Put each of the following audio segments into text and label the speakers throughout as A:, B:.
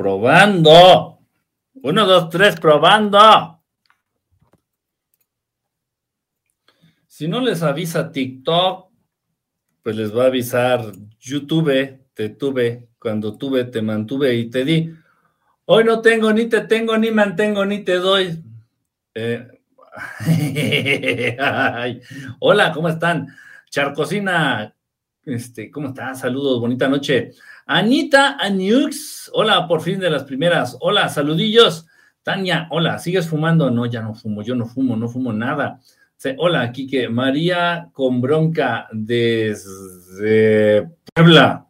A: Probando. Uno, dos, tres, probando. Si no les avisa TikTok, pues les va a avisar YouTube, te tuve, cuando tuve, te mantuve y te di. Hoy no tengo, ni te tengo, ni mantengo, ni te doy. Eh, hola, ¿cómo están? Charcocina, este, ¿cómo están? Saludos, bonita noche. Anita Aniux, hola, por fin de las primeras. Hola, saludillos. Tania, hola, ¿sigues fumando? No, ya no fumo, yo no fumo, no fumo nada. Hola, Kike. María con bronca desde Puebla.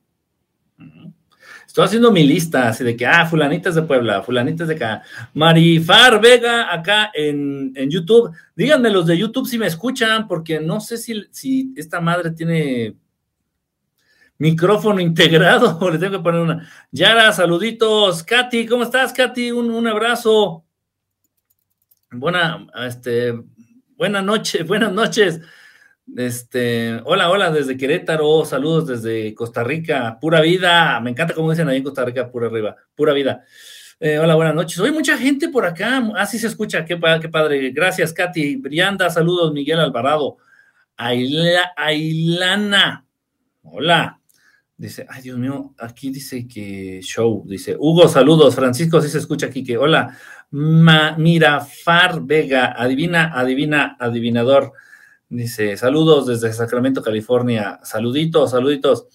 A: Estoy haciendo mi lista, así de que, ah, fulanitas de Puebla, fulanitas de acá. Marifar Vega, acá en, YouTube. Díganme los de YouTube si me escuchan, porque no sé si, si esta madre tiene micrófono integrado, le tengo que poner una. Yara, saluditos. Katy, ¿cómo estás, Katy? Un, abrazo. Buena, este, buena noche, buenas noches. Este, hola, hola, desde Querétaro, saludos desde Costa Rica, pura vida. Me encanta cómo dicen ahí en Costa Rica, pura arriba, pura vida. Eh, hola, buenas noches. Hoy mucha gente por acá, así se escucha, qué, qué padre. Gracias, Katy. Brianda, saludos, Miguel Alvarado. Ailana, hola. Dice, ay Dios mío, aquí dice que show, dice, Hugo, saludos, Francisco, sí se escucha aquí que, hola, Mirafar Vega, adivina, adivina, adivinador, dice, saludos desde Sacramento, California, saluditos, saluditos,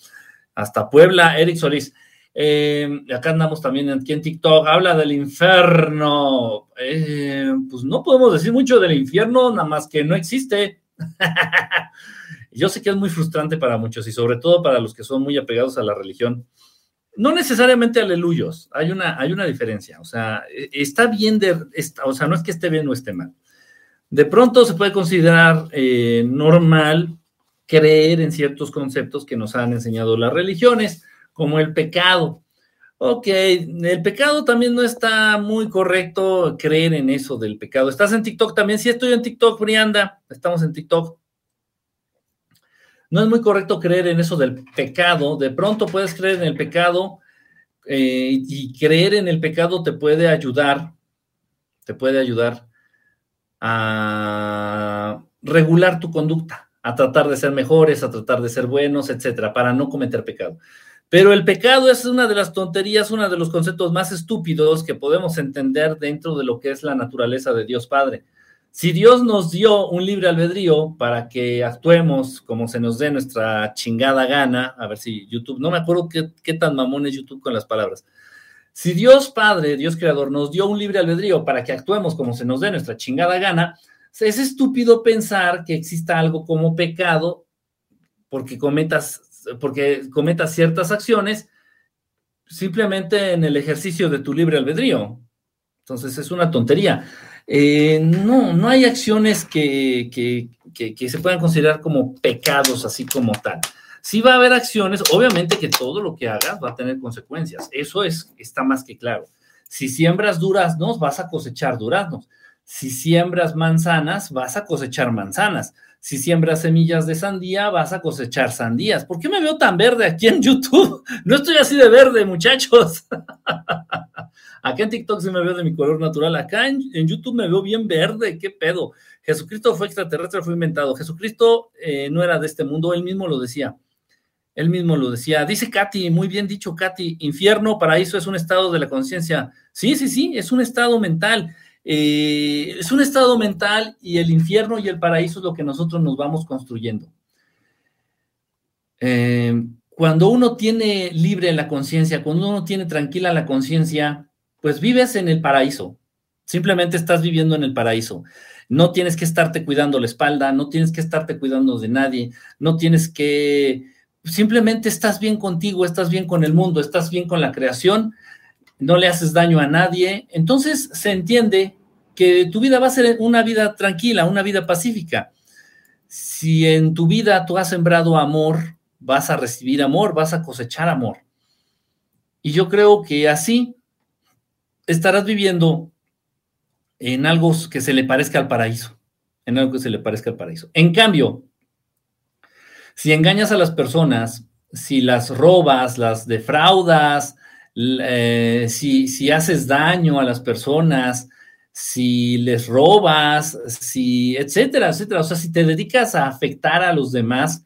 A: hasta Puebla, Eric Solís, eh, acá andamos también aquí en TikTok, habla del infierno, eh, pues no podemos decir mucho del infierno, nada más que no existe. Yo sé que es muy frustrante para muchos y sobre todo para los que son muy apegados a la religión. No necesariamente aleluyos, hay una, hay una diferencia. O sea, e, está bien de, o sea, no es que esté bien o esté mal. De pronto se puede considerar eh, normal creer en ciertos conceptos que nos han enseñado las religiones, como el pecado. Ok, el pecado también no está muy correcto creer en eso del pecado. ¿Estás en TikTok también? Sí, estoy en TikTok, Brianda. Estamos en TikTok no es muy correcto creer en eso del pecado. De pronto puedes creer en el pecado eh, y creer en el pecado te puede ayudar, te puede ayudar a regular tu conducta, a tratar de ser mejores, a tratar de ser buenos, etcétera, para no cometer pecado. Pero el pecado es una de las tonterías, uno de los conceptos más estúpidos que podemos entender dentro de lo que es la naturaleza de Dios Padre. Si Dios nos dio un libre albedrío para que actuemos como se nos dé nuestra chingada gana, a ver si YouTube, no me acuerdo qué, tan mamón es YouTube con las palabras. Si Dios Padre, Dios Creador, nos dio un libre albedrío para que actuemos como se nos dé nuestra chingada gana, es estúpido pensar que exista algo como pecado porque cometas, porque cometas ciertas acciones simplemente en el ejercicio de tu libre albedrío. Entonces es una tontería. Eh, no, no hay acciones que, que, se puedan considerar como pecados, así como tal. Sí va a haber acciones, obviamente que todo lo que hagas va a tener consecuencias, eso es, está más que claro. Si siembras duraznos, vas a cosechar duraznos. Si siembras manzanas, vas a cosechar manzanas. Si siembras semillas de sandía, vas a cosechar sandías. ¿Por qué me veo tan verde aquí en YouTube? No estoy así de verde, muchachos. Acá en TikTok sí me veo de mi color natural. Acá en, YouTube me veo bien verde. ¿Qué pedo? Jesucristo fue extraterrestre, fue inventado. Jesucristo eh, no era de este mundo, él mismo lo decía. Él mismo lo decía. Dice Katy, muy bien dicho, Katy, infierno, paraíso es un estado de la conciencia. Sí, sí, sí, es un estado mental. Eh, es un estado mental y el infierno y el paraíso es lo que nosotros nos vamos construyendo. Eh, cuando uno tiene libre la conciencia, cuando uno tiene tranquila la conciencia, pues vives en el paraíso. Simplemente estás viviendo en el paraíso. No tienes que estarte cuidando la espalda, no tienes que estarte cuidando de nadie, no tienes que... Simplemente estás bien contigo, estás bien con el mundo, estás bien con la creación, no le haces daño a nadie. Entonces se entiende que tu vida va a ser una vida tranquila, una vida pacífica. Si en tu vida tú has sembrado amor, vas a recibir amor, vas a cosechar amor. Y yo creo que así estarás viviendo en algo que se le parezca al paraíso, en algo que se le parezca al paraíso. En cambio, si engañas a las personas, si las robas, las defraudas, eh, si, si haces daño a las personas, si les robas, si, etcétera, etcétera. O sea, si te dedicas a afectar a los demás,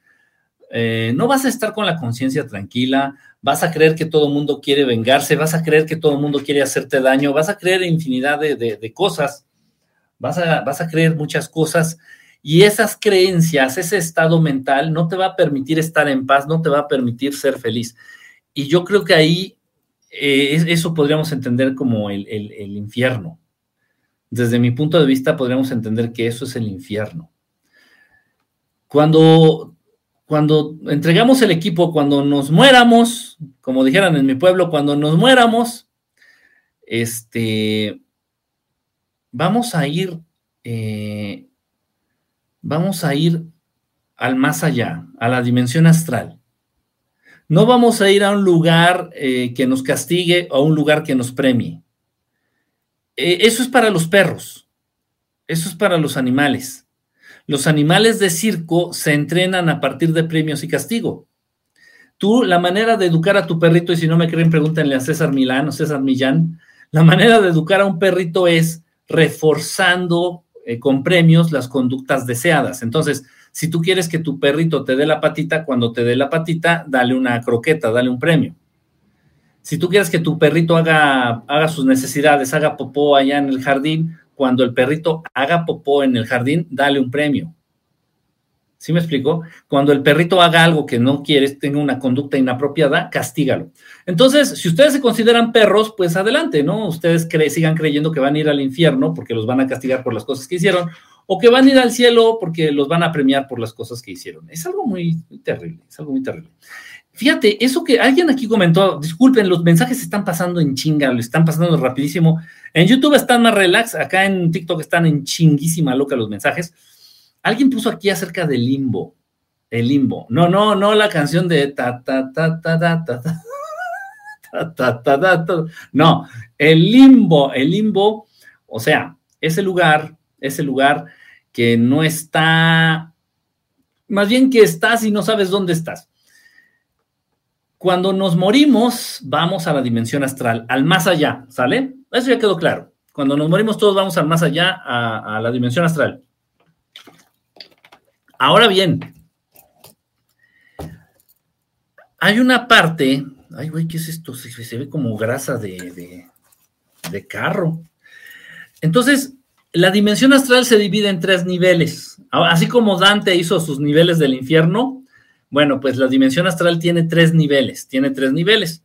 A: eh, no vas a estar con la conciencia tranquila, vas a creer que todo el mundo quiere vengarse, vas a creer que todo el mundo quiere hacerte daño, vas a creer infinidad de, cosas, vas a, vas a creer muchas cosas y esas creencias, ese estado mental no te va a permitir estar en paz, no te va a permitir ser feliz. Y yo creo que ahí eh, eso podríamos entender como el infierno desde mi punto de vista, podríamos entender que eso es el infierno. Cuando, cuando entregamos el equipo, cuando nos muéramos, como dijeran en mi pueblo, cuando nos muéramos, este, vamos a ir, eh, vamos a ir al más allá, a la dimensión astral. No vamos a ir a un lugar eh, que nos castigue o a un lugar que nos premie. Eh, eso es para los perros, eso es para los animales. Los animales de circo se entrenan a partir de premios y castigo. Tú, la manera de educar a tu perrito, y si no me creen, pregúntenle a César Milán o César Millán, la manera de educar a un perrito es reforzando eh, con premios las conductas deseadas. Entonces, si tú quieres que tu perrito te dé la patita, cuando te dé la patita, dale una croqueta, dale un premio. Si tú quieres que tu perrito haga, haga sus necesidades, haga popó allá en el jardín, cuando el perrito haga popó en el jardín, dale un premio. ¿Sí me explico? Cuando el perrito haga algo que no quieres, tenga una conducta inapropiada, castígalo. Entonces, si ustedes se consideran perros, pues adelante, ¿no? Ustedes sigan creyendo que van a ir al infierno porque los van a castigar por las cosas que hicieron, o que van a ir al cielo porque los van a premiar por las cosas que hicieron. Es algo muy, terrible, es algo muy terrible. Fíjate, eso que alguien aquí comentó, disculpen, los mensajes están pasando en chinga, lo están pasando rapidísimo. En YouTube están más relax, acá en TikTok están en chinguísima loca los mensajes. Alguien puso aquí acerca del limbo, el limbo. No, no, no la canción de ta ta ta ta ta ta ta. ta, ta, ta, ta. No, el limbo, el limbo, o sea, ese lugar, ese lugar que no está, más bien que estás y no sabes dónde estás. Cuando nos morimos, vamos a la dimensión astral, al más allá, ¿sale? Eso ya quedó claro. Cuando nos morimos, todos vamos al más allá, a, la dimensión astral. Ahora bien, hay una parte. Ay, güey, ¿qué es esto? Se, ve como grasa de, de, carro. Entonces, la dimensión astral se divide en tres niveles. Así como Dante hizo sus niveles del infierno, bueno, pues la dimensión astral tiene tres niveles, tiene tres niveles.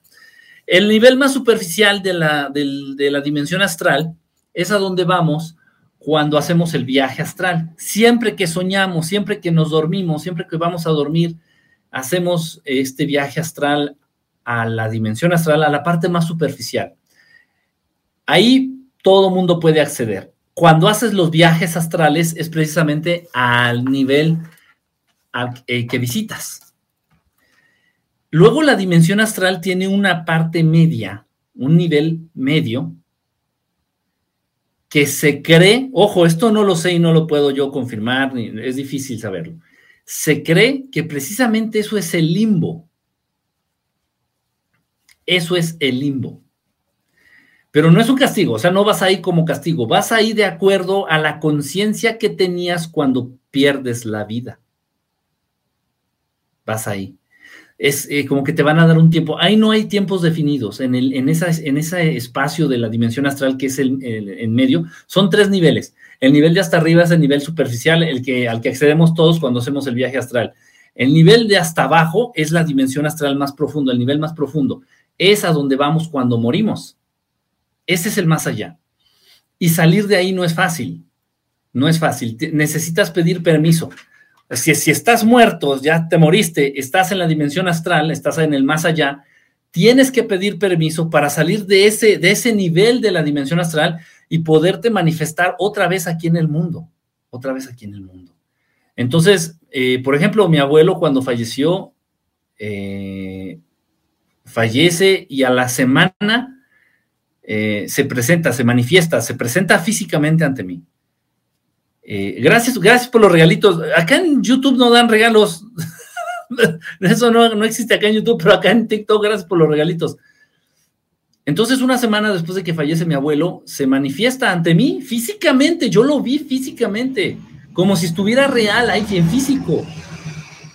A: El nivel más superficial de la, de la dimensión astral es a donde vamos cuando hacemos el viaje astral. Siempre que soñamos, siempre que nos dormimos, siempre que vamos a dormir, hacemos este viaje astral a la dimensión astral, a la parte más superficial. Ahí todo mundo puede acceder. Cuando haces los viajes astrales es precisamente al nivel eh, que visitas. Luego la dimensión astral tiene una parte media, un nivel medio, que se cree, ojo, esto no lo sé y no lo puedo yo confirmar, es difícil saberlo. Se cree que precisamente eso es el limbo. Eso es el limbo. Pero no es un castigo, o sea, no vas ahí como castigo, vas ahí de acuerdo a la conciencia que tenías cuando pierdes la vida vas ahí. Es eh, como que te van a dar un tiempo. Ahí no hay tiempos definidos. En, el, en, esa, en ese espacio de la dimensión astral que es el, en medio, son tres niveles. El nivel de hasta arriba es el nivel superficial, el que, al que accedemos todos cuando hacemos el viaje astral. El nivel de hasta abajo es la dimensión astral más profundo, el nivel más profundo. Es a donde vamos cuando morimos. Ese es el más allá. Y salir de ahí no es fácil. No es fácil. Necesitas pedir permiso. Si, estás muerto, ya te moriste, estás en la dimensión astral, estás en el más allá, tienes que pedir permiso para salir de ese, de ese nivel de la dimensión astral y poderte manifestar otra vez aquí en el mundo, otra vez aquí en el mundo. Entonces, eh, por ejemplo, mi abuelo cuando falleció, eh, fallece y a la semana eh, se presenta, se manifiesta, se presenta físicamente ante mí. Eh, gracias, gracias por los regalitos. Acá en YouTube no dan regalos. Eso no, no, existe acá en YouTube, pero acá en TikTok, gracias por los regalitos. Entonces, una semana después de que fallece mi abuelo, se manifiesta ante mí físicamente, yo lo vi físicamente, como si estuviera real ahí, en físico.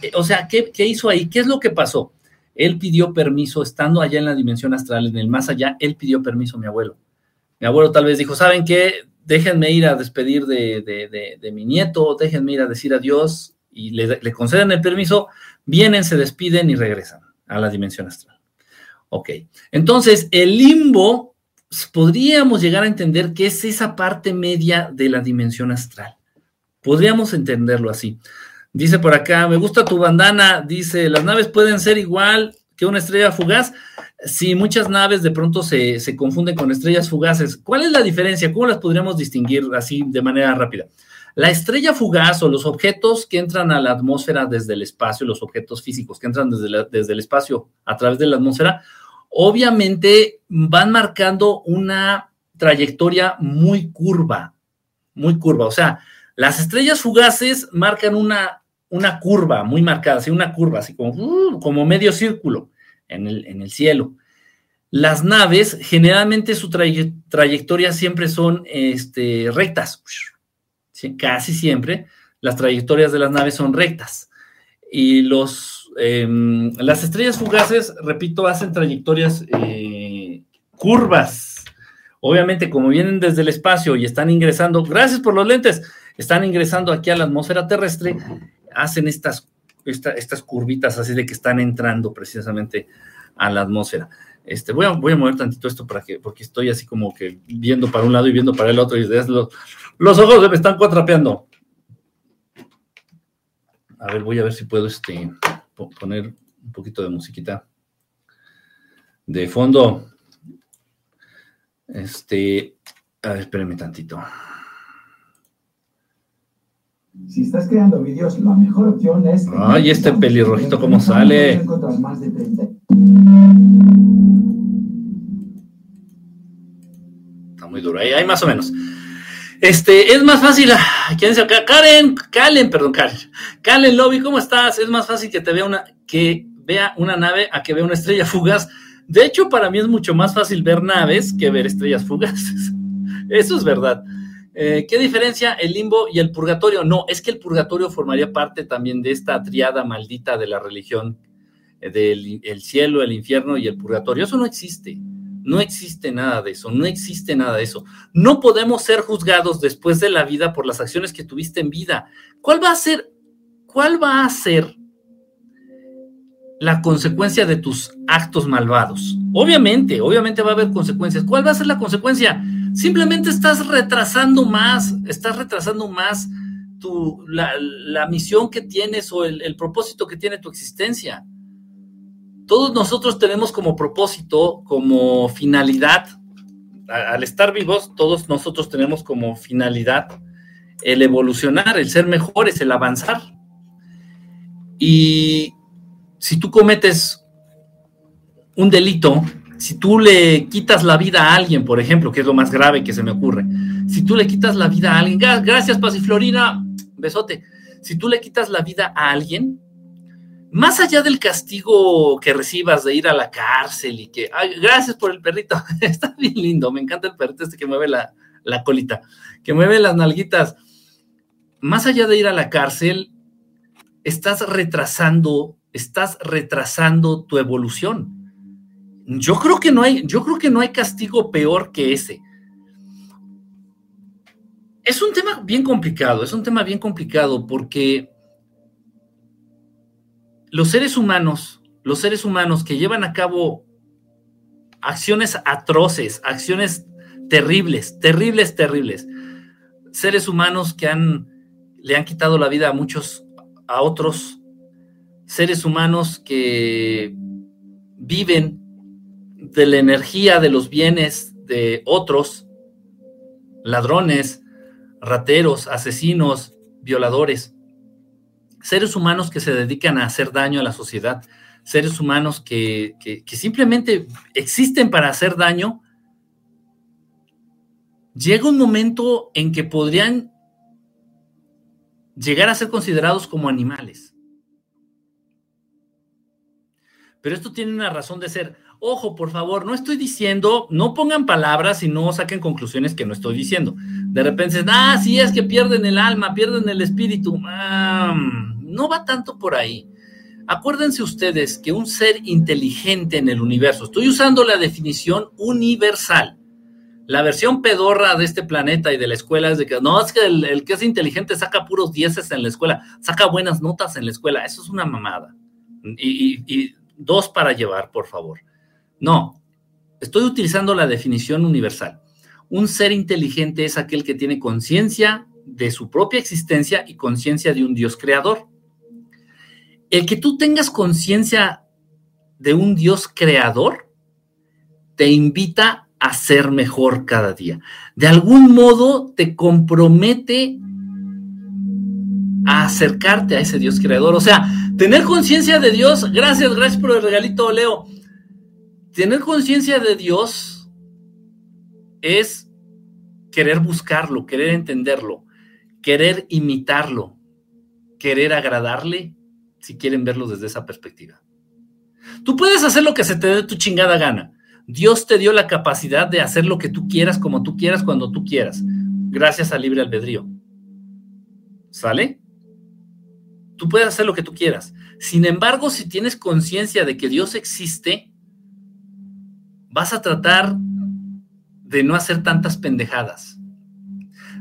A: Eh, o sea, ¿qué, ¿qué hizo ahí? ¿Qué es lo que pasó? Él pidió permiso, estando allá en la dimensión astral, en el más allá, él pidió permiso a mi abuelo. Mi abuelo tal vez dijo, ¿saben qué? Déjenme ir a despedir de, mi nieto, déjenme ir a decir adiós y le, le conceden el permiso, vienen, se despiden y regresan a la dimensión astral. Ok, entonces el limbo podríamos llegar a entender que es esa parte media de la dimensión astral. Podríamos entenderlo así. Dice por acá, me gusta tu bandana, dice, las naves pueden ser igual que una estrella fugaz. Sí, muchas naves de pronto se, se, confunden con estrellas fugaces. ¿Cuál es la diferencia? ¿Cómo las podríamos distinguir así de manera rápida? La estrella fugaz o los objetos que entran a la atmósfera desde el espacio, los objetos físicos que entran desde, desde el espacio a través de la atmósfera, obviamente van marcando una trayectoria muy curva, muy curva. O sea, las estrellas fugaces marcan una, una curva muy marcada, así una curva, así como, uh, como medio círculo en el, en el cielo. Las naves, generalmente su trayectoria siempre son este, rectas, casi siempre las trayectorias de las naves son rectas. Y los, em, las estrellas fugaces, repito, hacen trayectorias eh, curvas. Obviamente, como vienen desde el espacio y están ingresando, gracias por los lentes, están ingresando aquí a la atmósfera terrestre, hacen estas, estas curvitas así de que están entrando precisamente a la atmósfera. Este, voy, a, mover tantito esto para que, porque estoy así como que viendo para un lado y viendo para el otro y los, los ojos me están cuatrapeando. A ver, voy a ver si puedo este, poner un poquito de musiquita de fondo. Este, a ver, espérenme tantito.
B: Si estás creando vídeos, la mejor opción es...
A: Ay, este pelirrojito, ¿cómo sale? muy duro. Ahí, más o menos. Este, es más fácil, ah, ¿quién dice acá? Karen, Kalen, perdón, Karen. Kalen Lobby, ¿cómo estás? Es más fácil que te vea una, que vea una nave a que vea una estrella fugaz. De hecho, para mí es mucho más fácil ver naves que ver estrellas fugaces. Eso es verdad. Eh, ¿Qué diferencia el limbo y el purgatorio? No, es que el purgatorio formaría parte también de esta triada maldita de la religión, eh, del el cielo, el infierno y el purgatorio. Eso no existe. No existe nada de eso, no existe nada de eso. No podemos ser juzgados después de la vida por las acciones que tuviste en vida. ¿Cuál va a ser, cuál va a ser la consecuencia de tus actos malvados? Obviamente, obviamente va a haber consecuencias. ¿Cuál va a ser la consecuencia? Simplemente estás retrasando más, estás retrasando más tu, la, misión que tienes o el propósito que tiene tu existencia todos nosotros tenemos como propósito, como finalidad, al estar vivos, todos nosotros tenemos como finalidad el evolucionar, el ser mejores, el avanzar. Y si tú cometes un delito, si tú le quitas la vida a alguien, por ejemplo, que es lo más grave que se me ocurre, si tú le quitas la vida a alguien, gracias Pasiflorina, besote, si tú le quitas la vida a alguien, más allá del castigo que recibas de ir a la cárcel y que, gracias por el perrito, está bien lindo, me encanta el perrito este que mueve la, la colita, que mueve las nalguitas. Más allá de ir a la cárcel, estás retrasando, estás retrasando tu evolución. Yo creo que no hay, yo creo que no hay castigo peor que ese. Es un tema bien complicado, es un tema bien complicado porque los seres humanos, los seres humanos que llevan a cabo acciones atroces, acciones terribles, terribles, terribles, seres humanos que le han quitado la vida a muchos, a otros, seres humanos que viven de la energía de los bienes de otros, ladrones, rateros, asesinos, violadores seres humanos que se dedican a hacer daño a la sociedad, seres humanos que, simplemente existen para hacer daño, llega un momento en que podrían llegar a ser considerados como animales. pero esto tiene una razón de ser. Ojo, por favor, no estoy diciendo, no pongan palabras y no saquen conclusiones que no estoy diciendo. De repente ah, sí, es que pierden el alma, pierden el espíritu. Ah, no va tanto por ahí. Acuérdense ustedes que un ser inteligente en el universo, estoy usando la definición universal. La versión pedorra de este planeta y de la escuela es de que no, es que el, que es inteligente saca puros dieces en la escuela, saca buenas notas en la escuela. Eso es una mamada. y dos para llevar, por favor. No, estoy utilizando la definición universal. Un ser inteligente es aquel que tiene conciencia de su propia existencia y conciencia de un Dios creador. El que tú tengas conciencia de un Dios creador te invita a ser mejor cada día. De algún modo te compromete a acercarte a ese Dios creador. O sea, tener conciencia de Dios, gracias, gracias por el regalito, Leo tener conciencia de Dios es querer buscarlo, querer entenderlo, querer imitarlo, querer agradarle, si quieren verlo desde esa perspectiva. Tú puedes hacer lo que se te dé tu chingada gana. Dios te dio la capacidad de hacer lo que tú quieras, como tú quieras, cuando tú quieras, gracias al libre albedrío. ¿Sale? Tú puedes hacer lo que tú quieras. Sin embargo, si tienes conciencia de que Dios existe, vas a tratar de no hacer tantas pendejadas.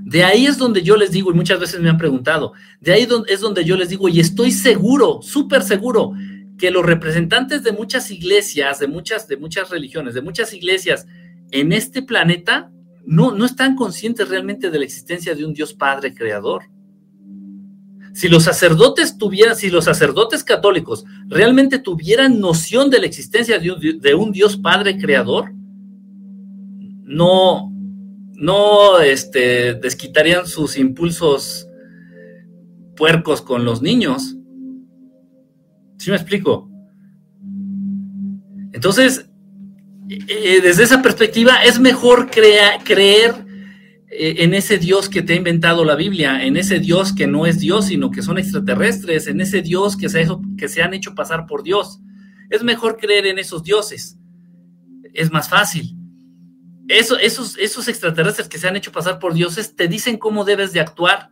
A: De ahí es donde yo les digo, y muchas veces me han preguntado, de ahí es donde yo les digo, y estoy seguro, súper seguro, que los representantes de muchas iglesias, de muchas, de muchas religiones, de muchas iglesias en este planeta, no, no están conscientes realmente de la existencia de un Dios Padre Creador. Si los sacerdotes tuvieran, si los sacerdotes católicos realmente tuvieran noción de la existencia de un, Dios Padre Creador, no, no este, desquitarían sus impulsos puercos con los niños. ¿Sí me explico? Entonces, eh, desde esa perspectiva, es mejor creer eh, en ese Dios que te ha inventado la Biblia, en ese Dios que no es Dios, sino que son extraterrestres, en ese Dios que se, que se han hecho pasar por Dios. Es mejor creer en esos dioses. Es más fácil. Eso, esos, extraterrestres que se han hecho pasar por dioses te dicen cómo debes de actuar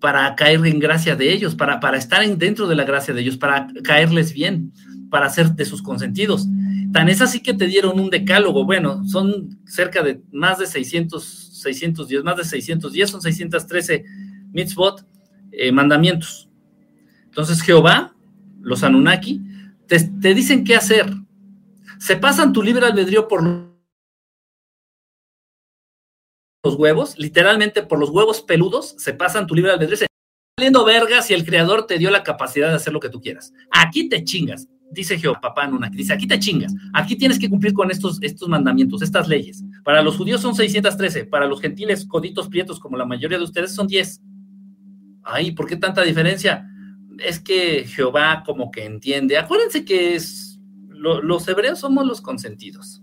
A: para caer en gracia de ellos, para, estar dentro de la gracia de ellos, para caerles bien, para ser de sus consentidos. Tan es así que te dieron un decálogo. Bueno, son cerca de más de 600 610, más de 610, son 613 mitzvot, eh, mandamientos. Entonces Jehová, los Anunnaki, te, te, dicen qué hacer. Se pasan tu libre albedrío por los huevos, literalmente por los huevos peludos, se pasan tu libre albedrío. Saliendo vergas y el creador te dio la capacidad de hacer lo que tú quieras. Aquí te chingas dice Jehová, papá Nuna, dice, aquí te chingas, aquí tienes que cumplir con estos, estos mandamientos, estas leyes. Para los judíos son 613, para los gentiles coditos prietos, como la mayoría de ustedes, son 10. Ay, ¿por qué tanta diferencia? Es que Jehová como que entiende. Acuérdense que es, los hebreos somos los consentidos.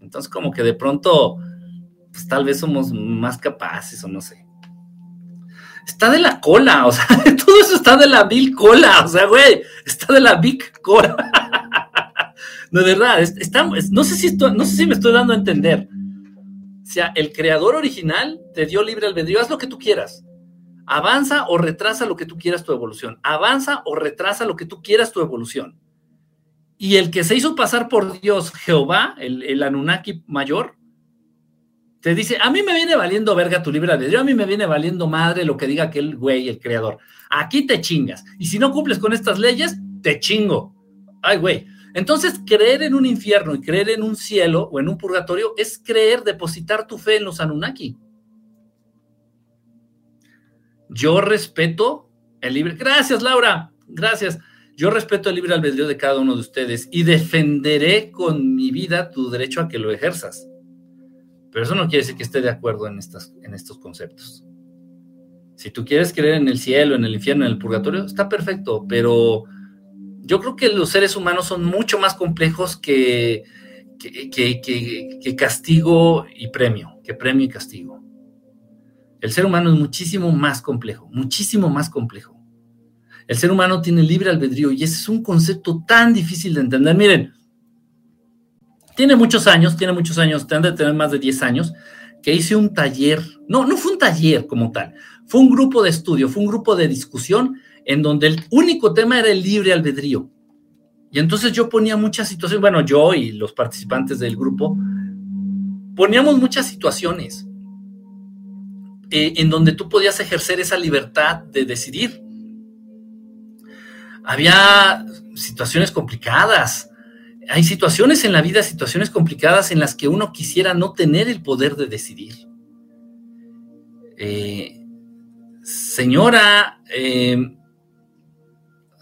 A: Entonces como que de pronto, pues tal vez somos más capaces o no sé está de la cola, o sea, todo eso está de la Bill cola, o sea, güey, está de la big cola. no, de verdad, no, sé si me estoy dando a entender. O sea, el creador original te dio libre albedrío, haz lo que tú quieras. Avanza o retrasa lo que tú quieras tu evolución. Avanza o retrasa lo que tú quieras tu evolución. Y el que se hizo pasar por Dios, Jehová, el Anunnaki mayor, te dice, a mí me viene valiendo verga tu libre albedrío, a mí me viene valiendo madre lo que diga aquel güey, el creador. Aquí te chingas. Y si no cumples con estas leyes, te chingo. Ay, güey. Entonces, creer en un infierno y creer en un cielo o en un purgatorio es creer, depositar tu fe en los Anunnaki. Yo respeto el libre. Gracias, Laura. Gracias. Yo respeto el libre albedrío de cada uno de ustedes y defenderé con mi vida tu derecho a que lo ejerzas. Pero eso no quiere decir que esté de acuerdo en, estas, en estos conceptos. Si tú quieres creer en el cielo, en el infierno, en el purgatorio, está perfecto, pero yo creo que los seres humanos son mucho más complejos que, que, castigo y premio, que premio y castigo. El ser humano es muchísimo más complejo, muchísimo más complejo. El ser humano tiene libre albedrío y ese es un concepto tan difícil de entender. Miren, tiene muchos años, tiene muchos años, tendrá de tener más de 10 años, que hice un taller, no, no fue un taller como tal, fue un grupo de estudio, fue un grupo de discusión en donde el único tema era el libre albedrío. Y entonces yo ponía muchas situaciones, bueno, yo y los participantes del grupo, poníamos muchas situaciones eh, en donde tú podías ejercer esa libertad de decidir. Había situaciones complicadas, hay situaciones en la vida, situaciones complicadas en las que uno quisiera no tener el poder de decidir. Eh, señora, eh,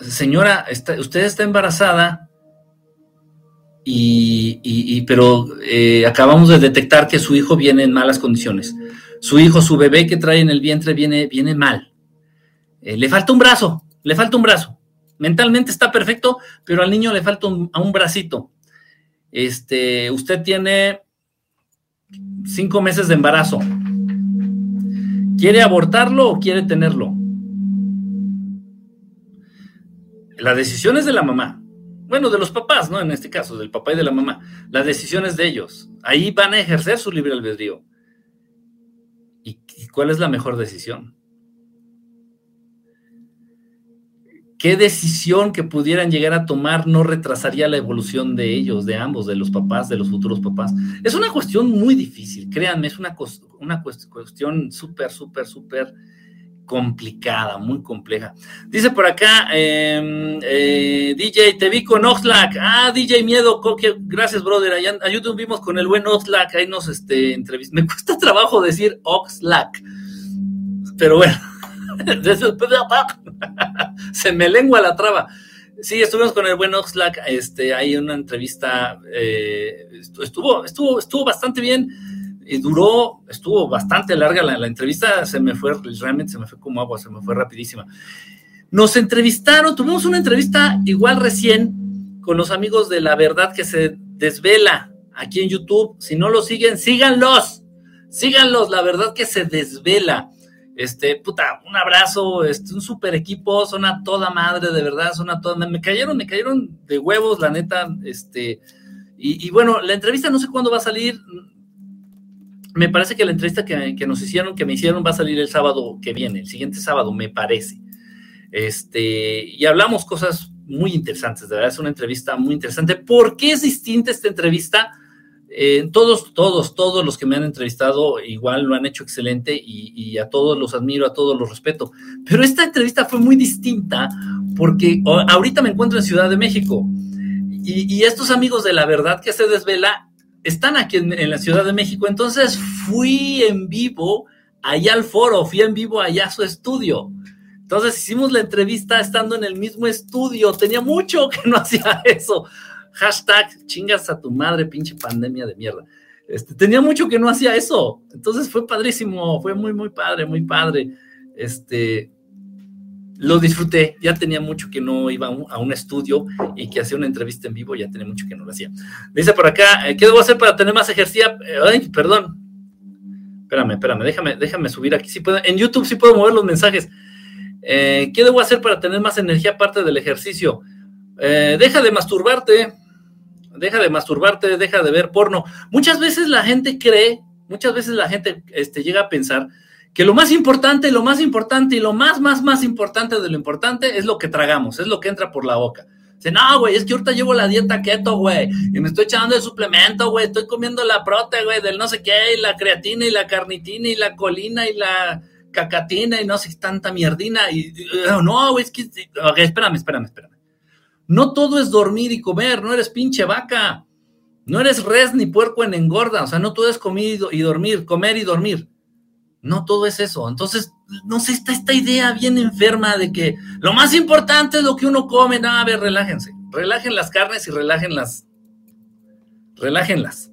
A: señora, usted está embarazada y, pero eh, acabamos de detectar que su hijo viene en malas condiciones. Su hijo, su bebé que trae en el vientre viene, viene mal. le falta un brazo, le falta un brazo mentalmente está perfecto, pero al niño le falta un, a un bracito. Este, usted tiene cinco meses de embarazo. ¿Quiere abortarlo o quiere tenerlo? La decisión es de la mamá. Bueno, de los papás, ¿no? En este caso, del papá y de la mamá. La decisión es de ellos. Ahí van a ejercer su libre albedrío. ¿Y cuál es la mejor decisión? Qué decisión que pudieran llegar a tomar no retrasaría la evolución de ellos, de ambos, de los papás, de los futuros papás. Es una cuestión muy difícil, créanme, es una, una cuestión súper, súper, súper complicada, muy compleja. Dice por acá, em, eh, DJ, te vi con Oxlack. Ah, DJ Miedo, gracias, brother. Allá, allá vimos con el buen Oxlack, ahí nos este, entrevistó. Me cuesta trabajo decir Oxlack, pero bueno. Se me lengua la traba. Sí, estuvimos con el buen Oxlack, este, hay una entrevista, eh, estuvo, estuvo, estuvo bastante bien, y duró, estuvo bastante larga la, entrevista, se me fue, realmente se me fue como agua, se me fue rapidísima. Nos entrevistaron, tuvimos una entrevista igual recién con los amigos de La Verdad que se desvela aquí en YouTube. Si no lo siguen, síganlos, síganlos, La Verdad que se desvela. Este, puta, un abrazo, este, un super equipo, son a toda madre, de verdad, son a toda madre. Me cayeron, me cayeron de huevos, la neta, este, y, bueno, la entrevista no sé cuándo va a salir. Me parece que la entrevista que, que, nos hicieron, que me hicieron, va a salir el sábado que viene, el siguiente sábado, me parece. Este, y hablamos cosas muy interesantes, de verdad, es una entrevista muy interesante. ¿Por qué es distinta esta entrevista? Eh, todos, todos, todos los que me han entrevistado igual lo han hecho excelente y, a todos los admiro, a todos los respeto. Pero esta entrevista fue muy distinta porque ahorita me encuentro en Ciudad de México y, estos amigos de la verdad que se desvela están aquí en, la Ciudad de México. Entonces fui en vivo allá al foro, fui en vivo allá a su estudio. Entonces hicimos la entrevista estando en el mismo estudio. Tenía mucho que no hacía eso. Hashtag chingas a tu madre, pinche pandemia de mierda. Este, tenía mucho que no hacía eso. Entonces fue padrísimo, fue muy, muy padre, muy padre. Este, lo disfruté. Ya tenía mucho que no iba a un, estudio y que hacía una entrevista en vivo, ya tenía mucho que no lo hacía. Dice por acá, eh, ¿qué debo hacer para tener más ejercicio? Ay, perdón. Espérame, espérame, déjame, déjame subir aquí. Si puedo, en YouTube sí puedo mover los mensajes. Eh, ¿Qué debo hacer para tener más energía aparte del ejercicio? Eh, deja de masturbarte deja de masturbarte, deja de ver porno. Muchas veces la gente cree, muchas veces la gente este, llega a pensar que lo más importante, lo más importante y lo más, más, más importante de lo importante es lo que tragamos, es lo que entra por la boca. Dice, no, güey, es que ahorita llevo la dieta keto, güey, y me estoy echando el suplemento, güey, estoy comiendo la prote, güey, del no sé qué, y la creatina, y la carnitina, y la colina, y la cacatina, y no sé, tanta mierdina, y, no, güey, es que, espérame, espérame, espérame. No todo es dormir y comer, no eres pinche vaca. No eres res ni puerco en engorda, o sea, no todo es comer y dormir, comer y dormir. No todo es eso. Entonces, no sé, está esta idea bien enferma de que lo más importante es lo que uno come. No, a ver, relájense. Relajen las carnes y relájenlas. Relájenlas.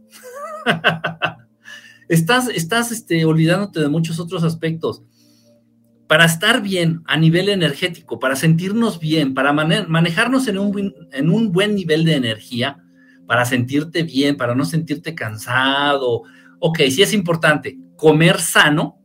A: estás, estás este, olvidándote de muchos otros aspectos para estar bien a nivel energético, para sentirnos bien, para manejarnos en un, en un buen nivel de energía, para sentirte bien, para no sentirte cansado. Ok, sí es importante comer sano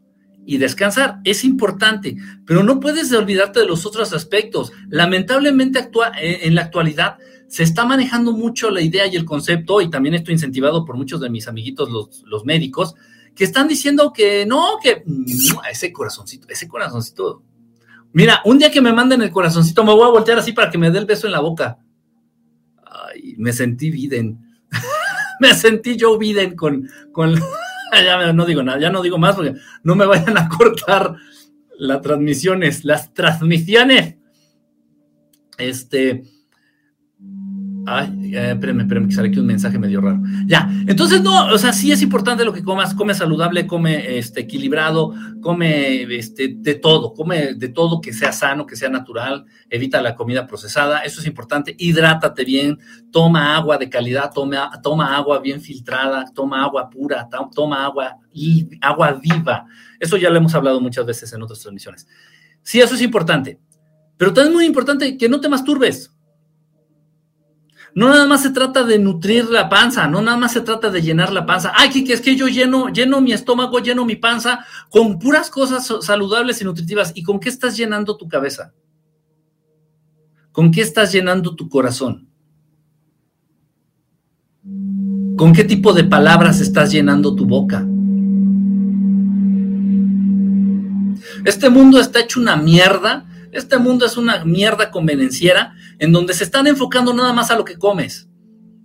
A: y descansar. Es importante, pero no puedes olvidarte de los otros aspectos. Lamentablemente eh, en la actualidad se está manejando mucho la idea y el concepto, y también estoy incentivado por muchos de mis amiguitos, los médicos, que están diciendo que no, que ese corazoncito, ese corazoncito. Mira, un día que me manden el corazoncito, me voy a voltear así para que me dé el beso en la boca. Ay, me sentí Biden. me sentí Joe Biden con, con, ya no digo nada, ya no digo más porque no me vayan a cortar las transmisiones, las transmisiones. Este, Ay, eh, espérame, que sale aquí un mensaje medio raro. Ya, entonces no, o sea, sí es importante lo que comas, come saludable, come este, equilibrado, come este, de todo, come de todo que sea sano, que sea natural, evita la comida procesada, eso es importante, hidrátate bien, toma agua de calidad, toma, toma agua bien filtrada, toma agua pura, toma agua, agua viva. Eso ya lo hemos hablado muchas veces en otras transmisiones. Sí, eso es importante, pero también es muy importante que no te masturbes. No nada más se trata de nutrir la panza, no nada más se trata de llenar la panza. Ay, que es que yo lleno, lleno mi estómago, lleno mi panza con puras cosas saludables y nutritivas. ¿Y con qué estás llenando tu cabeza? ¿Con qué estás llenando tu corazón? ¿Con qué tipo de palabras estás llenando tu boca? Este mundo está hecho una mierda este mundo es una mierda convenenciera en donde se están enfocando nada más a lo que comes.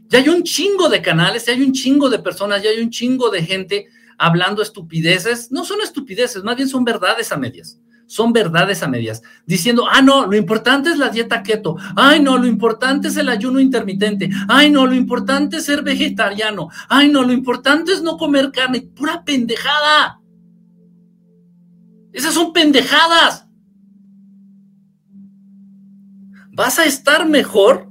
A: Ya hay un chingo de canales, ya hay un chingo de personas, ya hay un chingo de gente hablando estupideces. No son estupideces, más bien son verdades a medias. Son verdades a medias. Diciendo, ah, no, lo importante es la dieta keto. Ay, no, lo importante es el ayuno intermitente. Ay, no, lo importante es ser vegetariano. Ay, no, lo importante es no comer carne. Pura pendejada. Esas son pendejadas. Vas a estar mejor,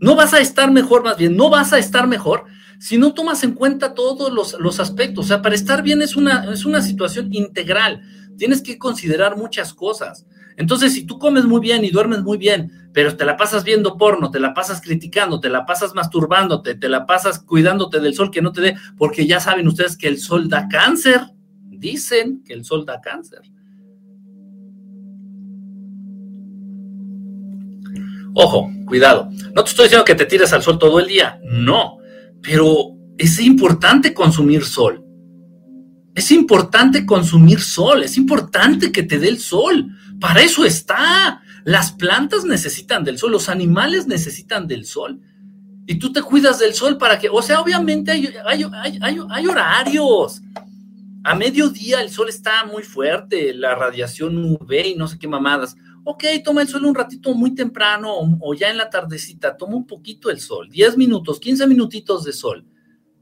A: no vas a estar mejor, más bien, no vas a estar mejor si no tomas en cuenta todos los, aspectos. O sea, para estar bien es una, es una situación integral. Tienes que considerar muchas cosas. Entonces, si tú comes muy bien y duermes muy bien, pero te la pasas viendo porno, te la pasas criticando, te la pasas masturbándote, te la pasas cuidándote del sol que no te dé, porque ya saben ustedes que el sol da cáncer. Dicen que el sol da cáncer. Ojo, cuidado. No te estoy diciendo que te tires al sol todo el día, no, pero es importante consumir sol. Es importante consumir sol, es importante que te dé el sol. Para eso está. Las plantas necesitan del sol, los animales necesitan del sol. Y tú te cuidas del sol para que, o sea, obviamente hay, horarios. A mediodía el sol está muy fuerte, la radiación UV y no sé qué mamadas ok, toma el sol un ratito muy temprano o, ya en la tardecita, toma un poquito el sol, 10 minutos, 15 minutitos de sol.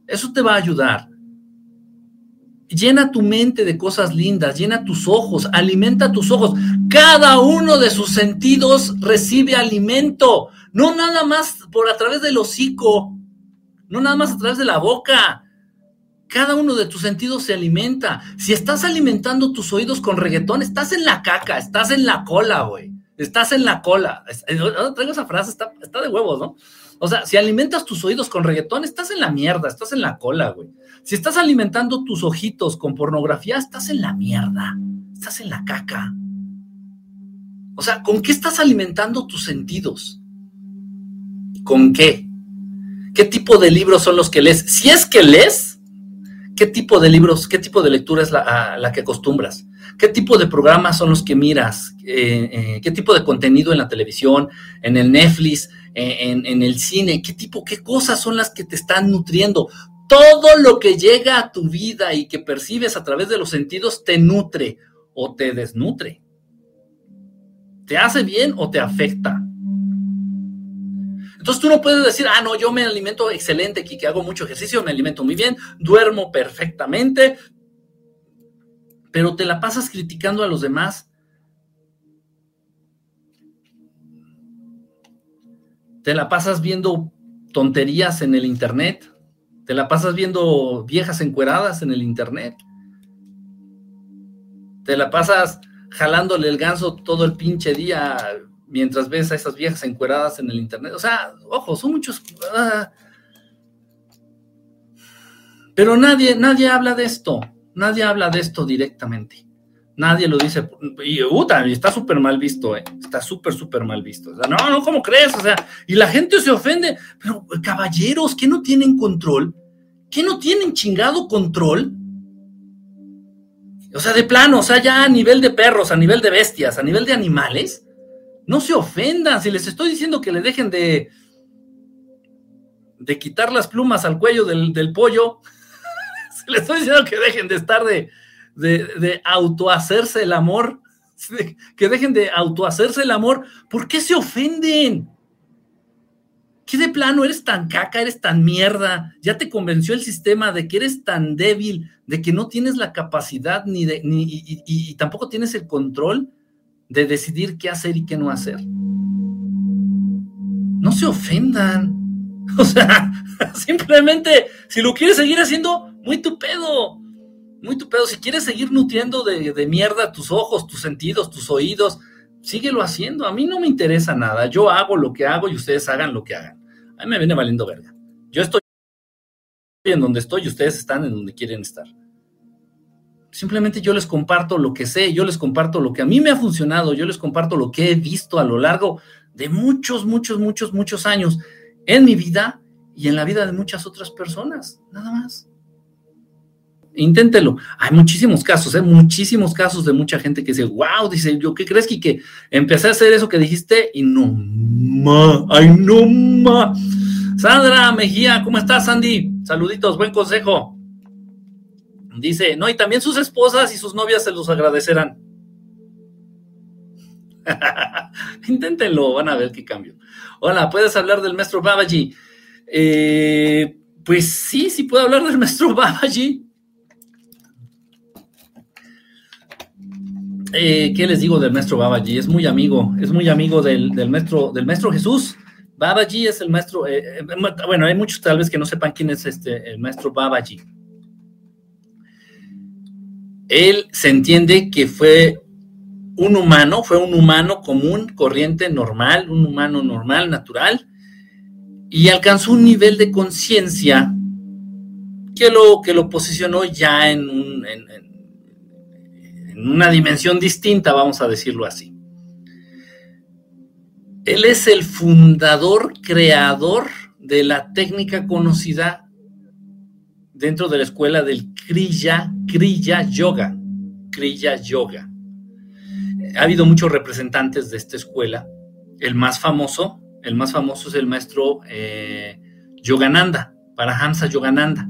A: Eso te va a ayudar. Llena tu mente de cosas lindas, llena tus ojos, alimenta tus ojos. Cada uno de sus sentidos recibe alimento, no nada más por a través del hocico, no nada más a través de la boca. Cada uno de tus sentidos se alimenta. Si estás alimentando tus oídos con reggaetón, estás en la caca, estás en la cola, güey. Estás en la cola. Traigo esa frase, está, está de huevos, ¿no? O sea, si alimentas tus oídos con reggaetón, estás en la mierda, estás en la cola, güey. Si estás alimentando tus ojitos con pornografía, estás en la mierda, estás en la caca. O sea, ¿con qué estás alimentando tus sentidos? ¿Con qué? ¿Qué tipo de libros son los que lees? Si es que lees, ¿Qué tipo de libros, qué tipo de lectura es la, que acostumbras? ¿Qué tipo de programas son los que miras? Eh, eh, ¿Qué tipo de contenido en la televisión, en el Netflix, en, el cine? ¿Qué tipo, qué cosas son las que te están nutriendo? Todo lo que llega a tu vida y que percibes a través de los sentidos te nutre o te desnutre. ¿Te hace bien o te afecta? Entonces tú no puedes decir, ah, no, yo me alimento excelente, que hago mucho ejercicio, me alimento muy bien, duermo perfectamente, pero te la pasas criticando a los demás. Te la pasas viendo tonterías en el internet. Te la pasas viendo viejas encueradas en el internet. Te la pasas jalándole el ganso todo el pinche día mientras ves a esas viejas encueradas en el internet. O sea, ojo, son muchos. Ah. pero nadie, nadie habla de esto. Nadie habla de esto directamente. Nadie lo dice. Y está súper mal visto, ¿eh? Está súper, súper mal visto. O sea, no, no, ¿cómo crees? O sea, y la gente se ofende. Pero, caballeros, ¿qué no tienen control? ¿Qué no tienen chingado control? O sea, de plano, o sea, ya a nivel de perros, a nivel de bestias, a nivel de animales, no se ofendan. Si les estoy diciendo que le dejen de, de quitar las plumas al cuello del, del pollo, si les estoy diciendo que dejen de estar de, de, de autohacerse el amor, que dejen de autohacerse el amor, ¿por qué se ofenden? ¿Qué de plano eres tan caca, eres tan mierda? Ya te convenció el sistema de que eres tan débil, de que no tienes la capacidad ni de, ni, y, y tampoco tienes el control de decidir qué hacer y qué no hacer. No se ofendan. O sea, simplemente, si lo quieres seguir haciendo, muy tu pedo muy tu pedo. Si quieres seguir nutriendo de, mierda tus ojos, tus sentidos, tus oídos, síguelo haciendo. A mí no me interesa nada. Yo hago lo que hago y ustedes hagan lo que hagan. A mí me viene valiendo verga. Yo estoy en donde estoy y ustedes están en donde quieren estar. Simplemente yo les comparto lo que sé, yo les comparto lo que a mí me ha funcionado, yo les comparto lo que he visto a lo largo de muchos, muchos, muchos, muchos años en mi vida y en la vida de muchas otras personas. Nada más inténtelo. Hay muchísimos casos, ¿eh? muchísimos casos de mucha gente que dice, wow, dice, ¿yo qué crees que, empecé a hacer eso que dijiste? Y no, ma, ay, no, ma. Sandra Mejía, ¿cómo estás, Sandy? Saluditos, buen consejo. Dice, no, y también sus esposas y sus novias se los agradecerán. Inténtenlo, van a ver qué cambio. Hola, ¿puedes hablar del maestro Babaji? Eh, pues sí, sí puedo hablar del maestro Babaji. Eh, ¿Qué les digo del maestro Babaji? Es muy amigo, es muy amigo del, maestro, del maestro Jesús. Babaji es el maestro, eh, bueno, hay muchos tal vez que no sepan quién es este, el maestro Babaji. Él se entiende que fue un humano, fue un humano común, corriente, normal, un humano normal, natural, y alcanzó un nivel de conciencia que lo, que lo posicionó ya en, en una dimensión distinta, vamos a decirlo así. Él es el fundador, creador de la técnica conocida dentro de la escuela del Kriya, Kriya Yoga. Kriya Yoga. Ha habido muchos representantes de esta escuela. El más famoso, el más famoso es el maestro eh, Yogananda, Parahamsa Yogananda.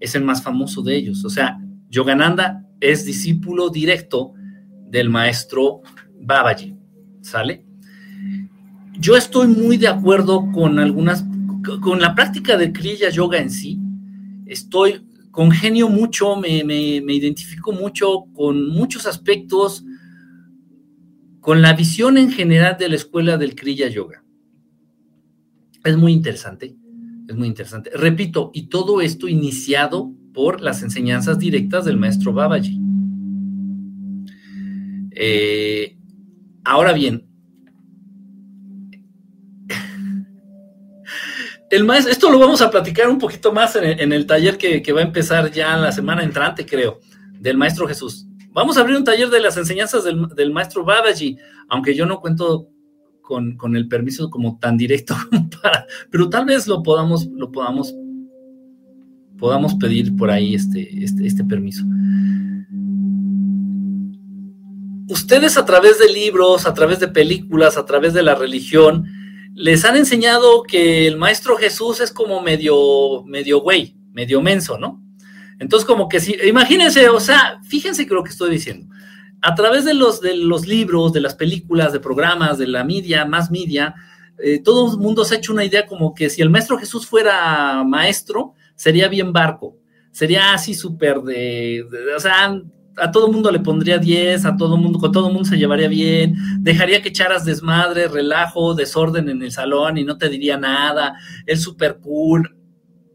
A: Es el más famoso de ellos. O sea, Yogananda es discípulo directo del maestro Babaji, ¿sale? Yo estoy muy de acuerdo con algunas, con la práctica de Kriya Yoga en sí. Estoy, congenio mucho, me, identifico mucho con muchos aspectos, con la visión en general de la escuela del Kriya Yoga. Es muy interesante, es muy interesante. Repito, y todo esto iniciado por las enseñanzas directas del maestro Babaji. Eh, ahora bien, el maestro, esto lo vamos a platicar un poquito más en el, taller que, va a empezar ya la semana entrante, creo, del maestro Jesús. Vamos a abrir un taller de las enseñanzas del, maestro Babaji, aunque yo no cuento con, el permiso como tan directo para, pero tal vez lo podamos, lo podamos podamos pedir por ahí este, este, este permiso. Ustedes a través de libros, a través de películas, a través de la religión, les han enseñado que el Maestro Jesús es como medio, medio güey, medio menso, ¿no? Entonces, como que si, imagínense, o sea, fíjense que lo que estoy diciendo. A través de los, de los libros, de las películas, de programas, de la media, más media, eh, todo el mundo se ha hecho una idea como que si el Maestro Jesús fuera maestro, sería bien barco, sería así súper de, o sea, a todo mundo le pondría 10, a todo mundo, con todo mundo se llevaría bien, dejaría que echaras desmadre, relajo, desorden en el salón y no te diría nada, es súper cool.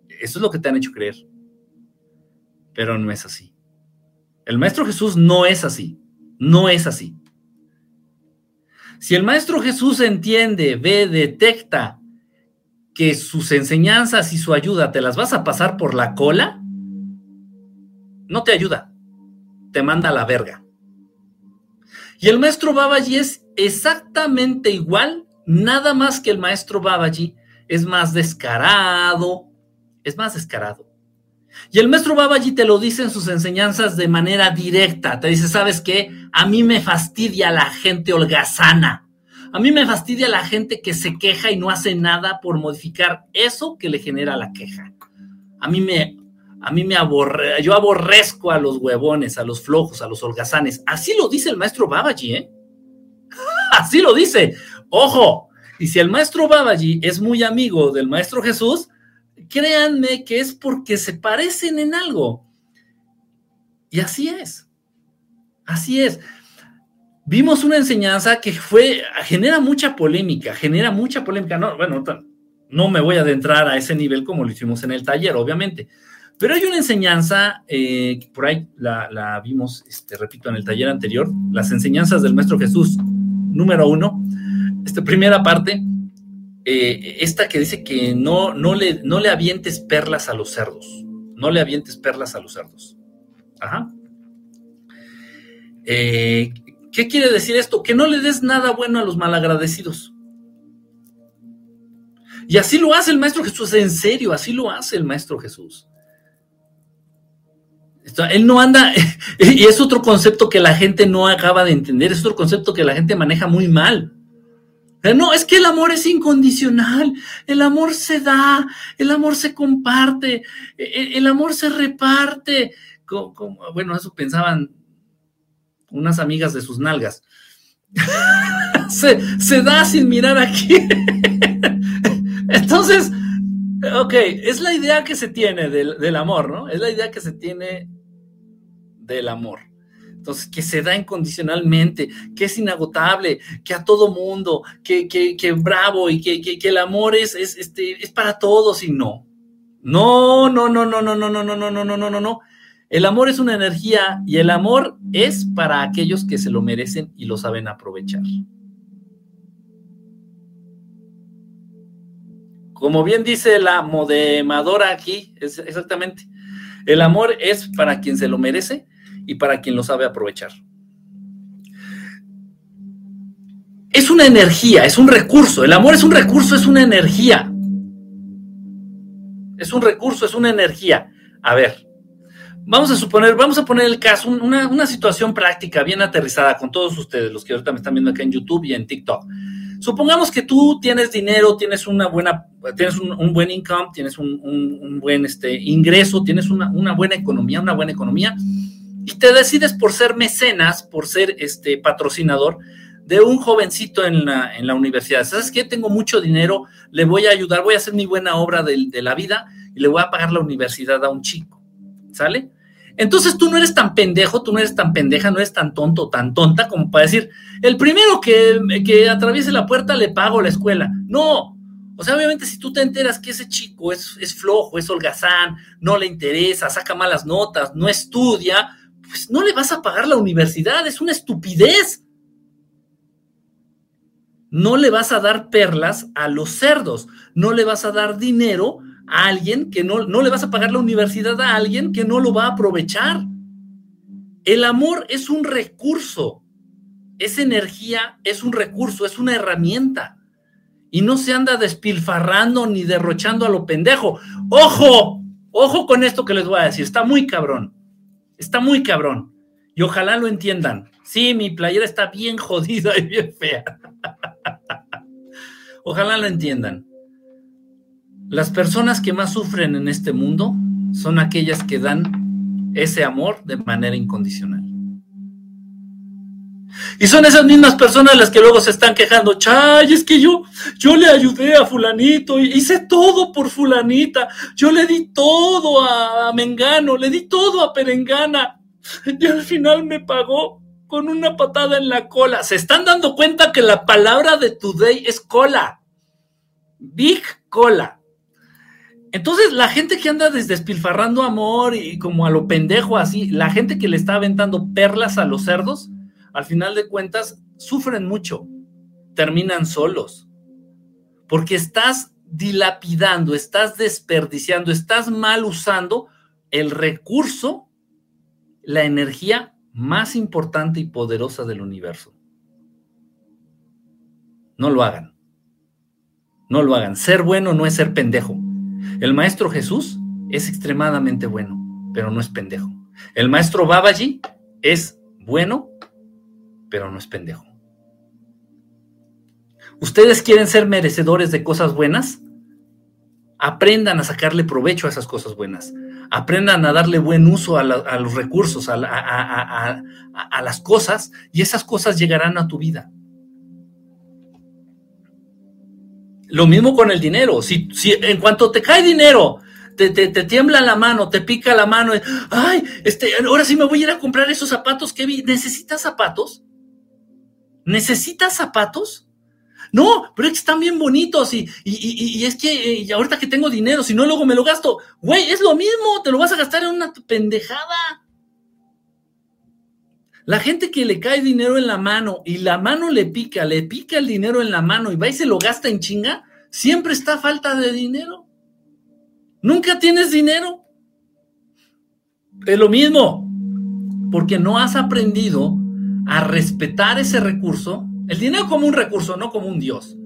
A: Eso es lo que te han hecho creer. Pero no es así. El Maestro Jesús no es así. No es así. Si el Maestro Jesús entiende, ve, detecta que sus enseñanzas y su ayuda te las vas a pasar por la cola, no te ayuda, te manda la verga. Y el maestro Babaji es exactamente igual, nada más que el maestro Babaji es más descarado, es más descarado. Y el maestro Babaji te lo dice en sus enseñanzas de manera directa. Te dice, ¿sabes qué? A mí me fastidia la gente holgazana. A mí me fastidia la gente que se queja y no hace nada por modificar eso que le genera la queja. A mí me, a mí me aborre, yo aborrezco a los huevones, a los flojos, a los holgazanes. Así lo dice el maestro Babaji, ¿eh? Así lo dice. Ojo, y si el maestro Babaji es muy amigo del maestro Jesús, créanme que es porque se parecen en algo. Y así es. Así es. Vimos una enseñanza que fue, genera mucha polémica, genera mucha polémica. No, bueno, no me voy a adentrar a ese nivel como lo hicimos en el taller, obviamente. Pero hay una enseñanza, eh, por ahí la, vimos, este, repito, en el taller anterior, las enseñanzas del Maestro Jesús, número uno, esta primera parte, eh, esta que dice que no, no, le, no le avientes perlas a los cerdos. No le avientes perlas a los cerdos. Ajá. Eh, ¿Qué quiere decir esto? Que no le des nada bueno a los malagradecidos. Y así lo hace el Maestro Jesús, en serio, así lo hace el Maestro Jesús. Él no anda, y es otro concepto que la gente no acaba de entender, es otro concepto que la gente maneja muy mal. No, es que el amor es incondicional, el amor se da, el amor se comparte, e, e, el, amor se reparte. bueno, eso pensaban unas amigas de sus nalgas. se, da sin mirar aquí. Entonces, ok, es la idea que se tiene del, del amor, ¿no? Es la idea que se tiene del amor. Entonces, que se da incondicionalmente, que es inagotable, que a todo mundo, que, que, bravo y que, que, el amor es, es, este, es para todos y no. No, no, no, no, no, no, no, no, no, no, no, no, no, no. El amor es una energía y el amor es para aquellos que se lo merecen y lo saben aprovechar. Como bien dice la modemadora aquí, es exactamente, el amor es para quien se lo merece y para quien lo sabe aprovechar. Es una energía, es un recurso. El amor es un recurso, es una energía. Es un recurso, es una energía. A ver, vamos a suponer, vamos a poner el caso, una, situación práctica bien aterrizada con todos ustedes, los que ahorita me están viendo acá en YouTube y en TikTok. Supongamos que tú tienes dinero, tienes una buena, tienes un, buen income, tienes un, buen este, ingreso, tienes una buena economía, una buena economía, y te decides por ser mecenas, por ser este patrocinador de un jovencito en la, en la universidad. ¿Sabes qué? Tengo mucho dinero, le voy a ayudar, voy a hacer mi buena obra de, de la vida y le voy a pagar la universidad a un chico. ¿Sale? Entonces tú no eres tan pendejo, tú no eres tan pendeja, no eres tan tonto, tan tonta como para decir, el primero que, que atraviese la puerta le pago la escuela. No. O sea, obviamente si tú te enteras que ese chico es, es flojo, es holgazán, no le interesa, saca malas notas, no estudia, pues no le vas a pagar la universidad, es una estupidez. No le vas a dar perlas a los cerdos, no le vas a dar dinero a alguien que no, no le vas a pagar la universidad a alguien que no lo va a aprovechar. El amor es un recurso, es energía, es un recurso, es una herramienta. Y no se anda despilfarrando ni derrochando a lo pendejo. Ojo, ojo con esto que les voy a decir, está muy cabrón. Está muy cabrón. Y ojalá lo entiendan. Sí, mi playera está bien jodida y bien fea. ojalá lo entiendan. Las personas que más sufren en este mundo son aquellas que dan ese amor de manera incondicional. Y son esas mismas personas las que luego se están quejando, chay, es que yo, yo le ayudé a fulanito, hice todo por fulanita, yo le di todo a, Mengano, le di todo a Perengana, y al final me pagó con una patada en la cola. Se están dando cuenta que la palabra de today es cola. Big cola. Entonces, la gente que anda despilfarrando amor y como a lo pendejo así, la gente que le está aventando perlas a los cerdos, al final de cuentas, sufren mucho, terminan solos, porque estás dilapidando, estás desperdiciando, estás mal usando el recurso, la energía más importante y poderosa del universo. No lo hagan. No lo hagan. Ser bueno no es ser pendejo. El maestro Jesús es extremadamente bueno, pero no es pendejo. El maestro Babaji es bueno, pero no es pendejo. ¿Ustedes quieren ser merecedores de cosas buenas? Aprendan a sacarle provecho a esas cosas buenas. Aprendan a darle buen uso a, los recursos, a, las cosas, y esas cosas llegarán a tu vida. Lo mismo con el dinero. Si, si en cuanto te cae dinero, te, te, tiembla la mano, te pica la mano, ay, este, ahora sí me voy a ir a comprar esos zapatos que vi. ¿Necesitas zapatos? ¿Necesitas zapatos? No, pero es que están bien bonitos y, y, y, es que eh, ahorita que tengo dinero, si no luego me lo gasto. Güey, es lo mismo, te lo vas a gastar en una pendejada. La gente que le cae dinero en la mano y la mano le pica, le pica el dinero en la mano y va y se lo gasta en chinga, siempre está falta de dinero. Nunca tienes dinero. Es lo mismo, porque no has aprendido a respetar ese recurso, el dinero como un recurso, no como un Dios.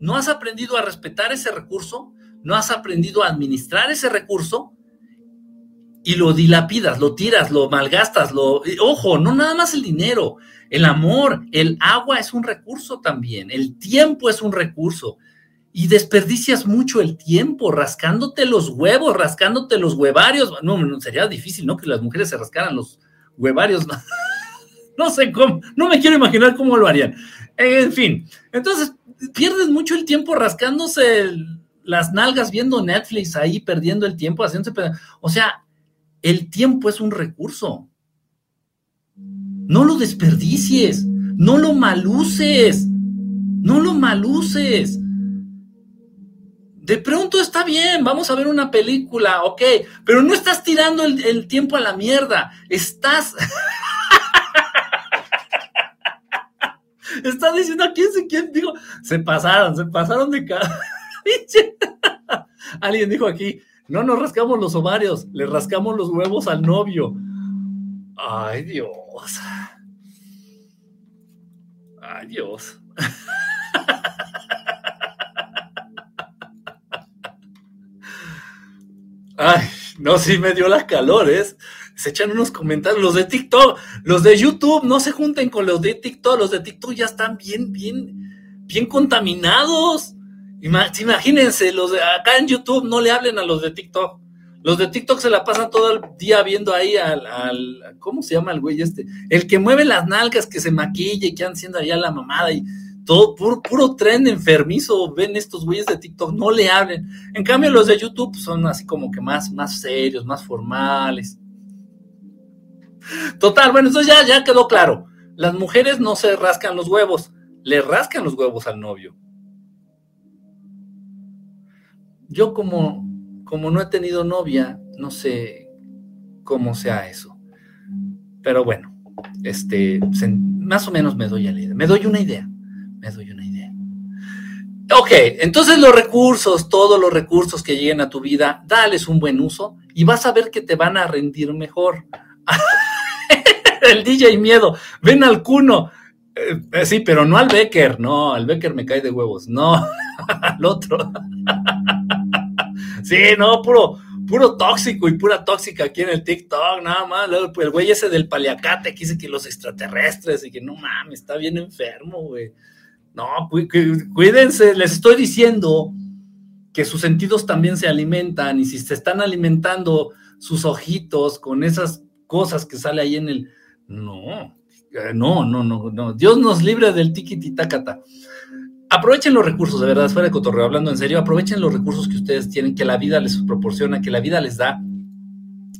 A: No has aprendido a respetar ese recurso, no has aprendido a administrar ese recurso y lo dilapidas, lo tiras, lo malgastas, lo... Ojo, no nada más el dinero, el amor, el agua es un recurso también, el tiempo es un recurso. Y desperdicias mucho el tiempo rascándote los huevos, rascándote los huevarios. No, sería difícil, ¿no? Que las mujeres se rascaran los huevarios. No, sé cómo, no me quiero imaginar cómo lo harían. En fin, entonces pierdes mucho el tiempo rascándose las nalgas viendo Netflix ahí, perdiendo el tiempo, haciéndose... O sea, el tiempo es un recurso. No lo desperdicies, no lo maluces, no lo maluces. De pronto está bien, vamos a ver una película, ok, pero no estás tirando el, tiempo a la mierda, estás... Está diciendo, ¿quién se quién dijo? Se pasaron, se pasaron de cada... Alguien dijo aquí, no nos rascamos los ovarios, le rascamos los huevos al novio. Ay, Dios. Ay, Dios. Ay, no, sí me dio las calores. Se echan unos comentarios. Los de TikTok, los de YouTube, no se junten con los de TikTok. Los de TikTok ya están bien, bien, bien contaminados. Imagínense, los de acá en YouTube no le hablen a los de TikTok. Los de TikTok se la pasan todo el día viendo ahí al, ¿cómo se llama el güey este? El que mueve las nalgas, que se maquilla y que anda haciendo allá la mamada y todo, puro, puro tren enfermizo, ven estos güeyes de TikTok, no le hablen. En cambio, los de YouTube son así como que más, más serios, más formales. Total, bueno, entonces ya, ya quedó claro. Las mujeres no se rascan los huevos, le rascan los huevos al novio. Yo como, como no he tenido novia, no sé cómo sea eso. Pero bueno, este, más o menos me doy, idea, me doy una idea. Me doy una idea. Ok, entonces los recursos, todos los recursos que lleguen a tu vida, dales un buen uso y vas a ver que te van a rendir mejor. El DJ miedo, ven al cuno. Eh, sí, pero no al Becker, no, al Becker me cae de huevos, no, al otro. Sí, no, puro, puro tóxico y pura tóxica aquí en el TikTok, nada más. El güey ese del paliacate que dice que los extraterrestres y que no mames, está bien enfermo, güey. No, cuídense, les estoy diciendo que sus sentidos también se alimentan y si se están alimentando sus ojitos con esas cosas que sale ahí en el... No, no, no, no, no. Dios nos libre del tiquititácata aprovechen los recursos, de verdad, fuera de cotorreo, hablando en serio, aprovechen los recursos que ustedes tienen, que la vida les proporciona, que la vida les da,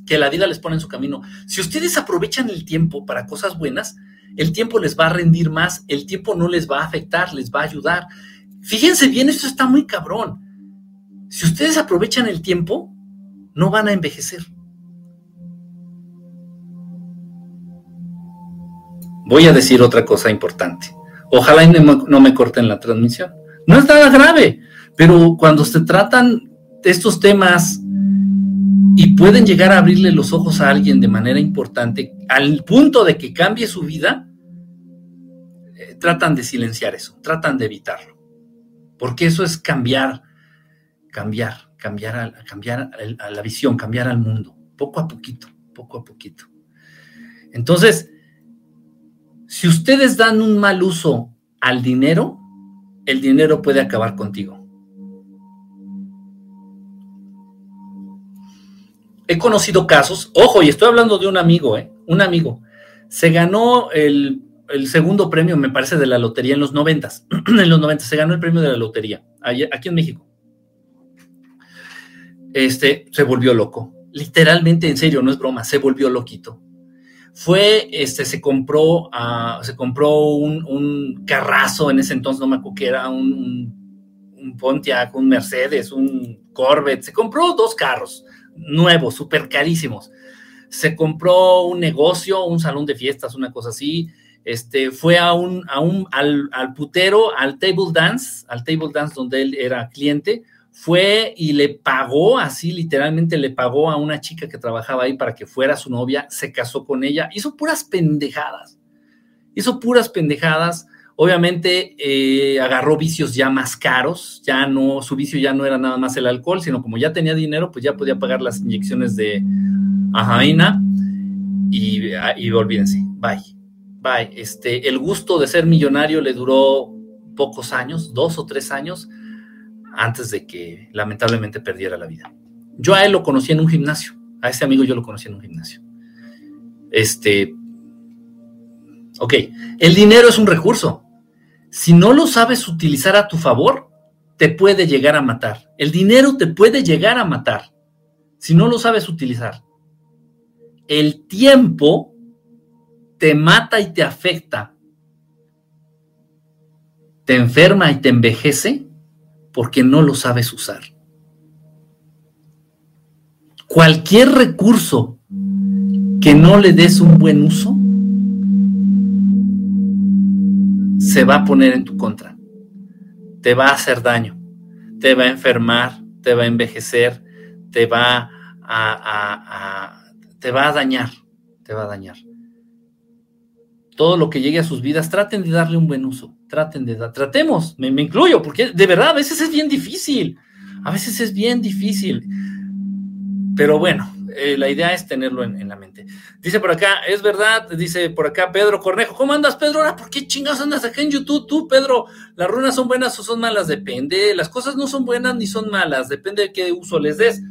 A: que la vida les pone en su camino. Si ustedes aprovechan el tiempo para cosas buenas, el tiempo les va a rendir más, el tiempo no les va a afectar, les va a ayudar. Fíjense bien, esto está muy cabrón. Si ustedes aprovechan el tiempo, no van a envejecer. Voy a decir otra cosa importante. Ojalá no me corten la transmisión. No es nada grave, pero cuando se tratan estos temas y pueden llegar a abrirle los ojos a alguien de manera importante al punto de que cambie su vida, eh, tratan de silenciar eso, tratan de evitarlo. Porque eso es cambiar, cambiar, cambiar, a, cambiar a la visión, cambiar al mundo, poco a poquito, poco a poquito. Entonces, si ustedes dan un mal uso al dinero, el dinero puede acabar contigo. He conocido casos, ojo, y estoy hablando de un amigo, ¿eh? Un amigo. Se ganó el, segundo premio, me parece, de la lotería en los noventas. en los noventas se ganó el premio de la lotería, aquí en México. Este, se volvió loco. Literalmente, en serio, no es broma, se volvió loquito fue, este, se compró, uh, se compró un, carrazo en ese entonces, no me acuerdo que era un, Pontiac, un Mercedes, un Corvette, se compró dos carros nuevos, súper carísimos. Se compró un negocio, un salón de fiestas, una cosa así. Este, fue a un, a un, al putero, al table dance, al table dance donde él era cliente, fue y le pagó, así literalmente le pagó a una chica que trabajaba ahí para que fuera su novia, se casó con ella, hizo puras pendejadas, hizo puras pendejadas, obviamente eh, agarró vicios ya más caros, ya no, su vicio ya no era nada más el alcohol, sino como ya tenía dinero, pues ya podía pagar las inyecciones de ajaina y, y olvídense, bye, bye, este, el gusto de ser millonario le duró pocos años, dos o tres años, antes de que lamentablemente perdiera la vida. Yo a él lo conocí en un gimnasio, a ese amigo yo lo conocí en un gimnasio. Este, ok, el dinero es un recurso. Si no lo sabes utilizar a tu favor, te puede llegar a matar. El dinero te puede llegar a matar si no lo sabes utilizar. El tiempo te mata y te afecta, te enferma y te envejece porque no lo sabes usar. Cualquier recurso que no le des un buen uso, se va a poner en tu contra. Te va a hacer daño, te va a enfermar, te va a envejecer, te va a, te va a dañar, te va a dañar. Todo lo que llegue a sus vidas, traten de darle un buen uso traten de dar, tratemos, me, incluyo, porque de verdad a veces es bien difícil, a veces es bien difícil, pero bueno, eh, la idea es tenerlo en, la mente. Dice por acá, es verdad, dice por acá Pedro Cornejo, ¿cómo andas Pedro? Ahora, ¿por qué chingados andas acá en YouTube tú, Pedro? ¿Las runas son buenas o son malas? Depende, las cosas no son buenas ni son malas, depende de qué uso les des.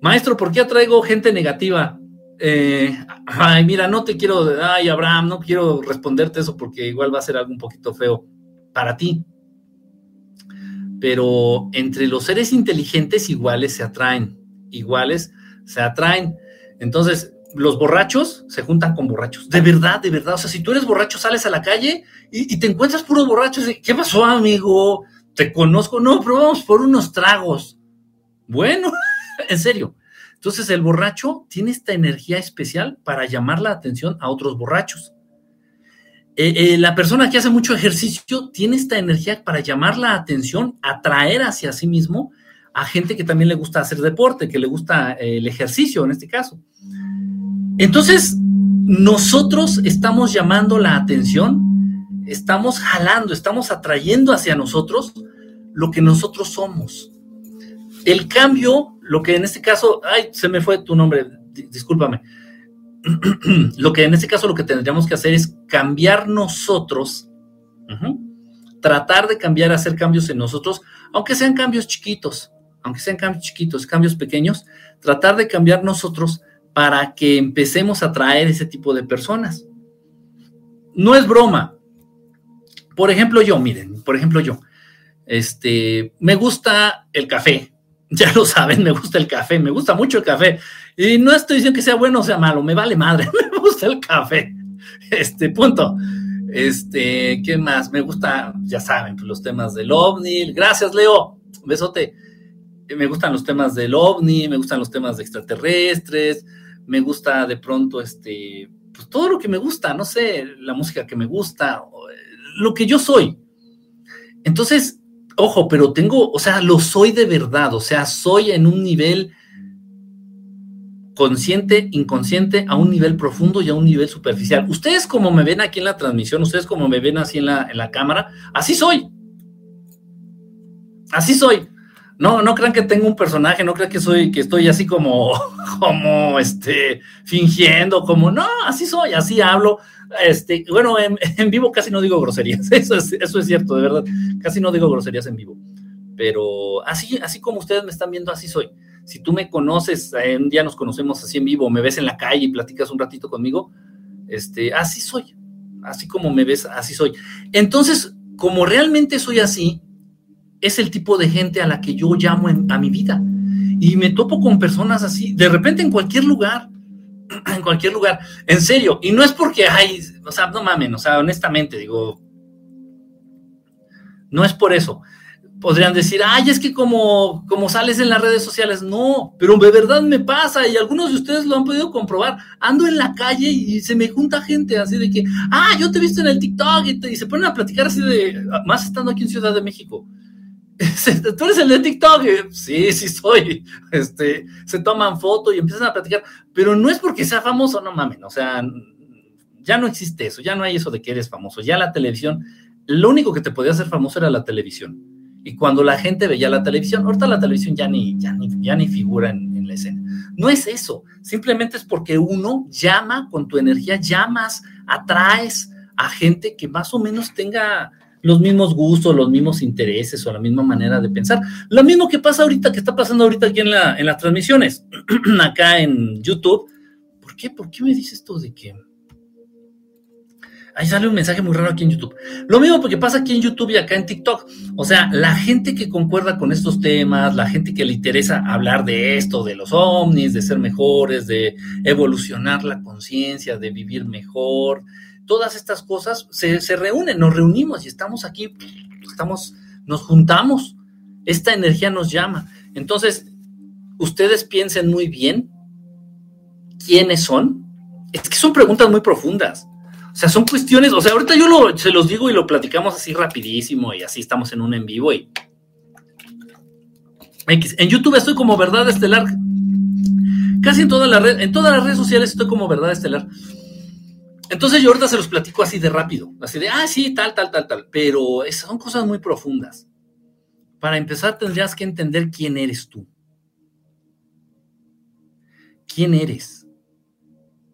A: Maestro, ¿por qué atraigo gente negativa? Eh, ay, mira, no te quiero, ay, Abraham, no quiero responderte eso porque igual va a ser algo un poquito feo para ti. Pero entre los seres inteligentes iguales se atraen, iguales se atraen. Entonces, los borrachos se juntan con borrachos. De verdad, de verdad. O sea, si tú eres borracho, sales a la calle y, te encuentras puros borrachos. ¿Qué pasó, amigo? Te conozco. No, pero vamos por unos tragos. Bueno, en serio. Entonces el borracho tiene esta energía especial para llamar la atención a otros borrachos. Eh, eh, la persona que hace mucho ejercicio tiene esta energía para llamar la atención, atraer hacia sí mismo a gente que también le gusta hacer deporte, que le gusta eh, el ejercicio en este caso. Entonces, nosotros estamos llamando la atención, estamos jalando, estamos atrayendo hacia nosotros lo que nosotros somos. El cambio lo que en este caso, ay, se me fue tu nombre, discúlpame. lo que en este caso lo que tendríamos que hacer es cambiar nosotros, tratar de cambiar, hacer cambios en nosotros, aunque sean cambios chiquitos, aunque sean cambios chiquitos, cambios pequeños, tratar de cambiar nosotros para que empecemos a traer ese tipo de personas. No es broma. Por ejemplo, yo, miren, por ejemplo, yo, este, me gusta el café, ya lo saben, me gusta el café, me gusta mucho el café. Y no estoy diciendo que sea bueno o sea malo, me vale madre, me gusta el café. Este, punto. Este, ¿qué más? Me gusta, ya saben, pues, los temas del ovni. Gracias, Leo. Besote. Me gustan los temas del ovni, me gustan los temas de extraterrestres, me gusta de pronto, este, pues todo lo que me gusta, no sé, la música que me gusta, lo que yo soy. Entonces, Ojo, pero tengo, o sea, lo soy de verdad, o sea, soy en un nivel consciente, inconsciente, a un nivel profundo y a un nivel superficial. Ustedes como me ven aquí en la transmisión, ustedes como me ven así en la, en la cámara, así soy. Así soy. No, no crean que tengo un personaje, no crean que soy, que estoy así como, como, este, fingiendo, como, no, así soy, así hablo. Este, bueno, en, vivo casi no digo groserías, eso es, eso es cierto, de verdad, casi no digo groserías en vivo. Pero así, así como ustedes me están viendo, así soy si tú me conoces, eh, un día nos conocemos así en vivo, me ves en la calle y platicas un ratito conmigo, este, así soy, así como me ves, así soy. Entonces, como realmente soy así, es el tipo de gente a la que yo llamo a mi vida. Y me topo con personas así, de repente en cualquier lugar, en cualquier lugar, en serio, y no es porque, ay, o sea, no mamen, o sea, honestamente, digo, no es por eso, podrían decir, ay, es que como, como sales en las redes sociales, no, pero de verdad me pasa y algunos de ustedes lo han podido comprobar. Ando en la calle y se me junta gente así de que, ah, yo te he visto en el TikTok y, se ponen a platicar así de, más estando aquí en Ciudad de México. Tú eres el de TikTok, sí, sí soy. Este, se toman fotos y empiezan a platicar, pero no es porque sea famoso, no mamen, o sea, ya no existe eso, ya no hay eso de que eres famoso, ya la televisión, lo único que te podía hacer famoso era la televisión. Y cuando la gente veía la televisión, ahorita la televisión ya ni, ya ni, ya ni figura en, la escena. No es eso, simplemente es porque uno llama con tu energía, llamas, atraes a gente que más o menos tenga los mismos gustos, los mismos intereses o la misma manera de pensar. Lo mismo que pasa ahorita, que está pasando ahorita aquí en, la, en las transmisiones, acá en YouTube. ¿Por qué? ¿Por qué me dices esto de que ahí sale un mensaje muy raro aquí en YouTube. Lo mismo porque pasa aquí en YouTube y acá en TikTok. O sea, la gente que concuerda con estos temas, la gente que le interesa hablar de esto, de los ovnis, de ser mejores, de evolucionar la conciencia, de vivir mejor, todas estas cosas se, se reúnen, nos reunimos y estamos aquí, estamos, nos juntamos. Esta energía nos llama. Entonces, ustedes piensen muy bien quiénes son. Es que son preguntas muy profundas. O sea, son cuestiones, o sea, ahorita yo lo, se los digo y lo platicamos así rapidísimo y así estamos en un en vivo y... En YouTube estoy como Verdad Estelar. Casi en en todas las redes sociales estoy como Verdad Estelar. Entonces yo ahorita se los platico así de rápido, así de, ah, sí, tal, tal, tal, tal, pero son cosas muy profundas. Para empezar tendrías que entender quién eres tú. ¿Quién eres?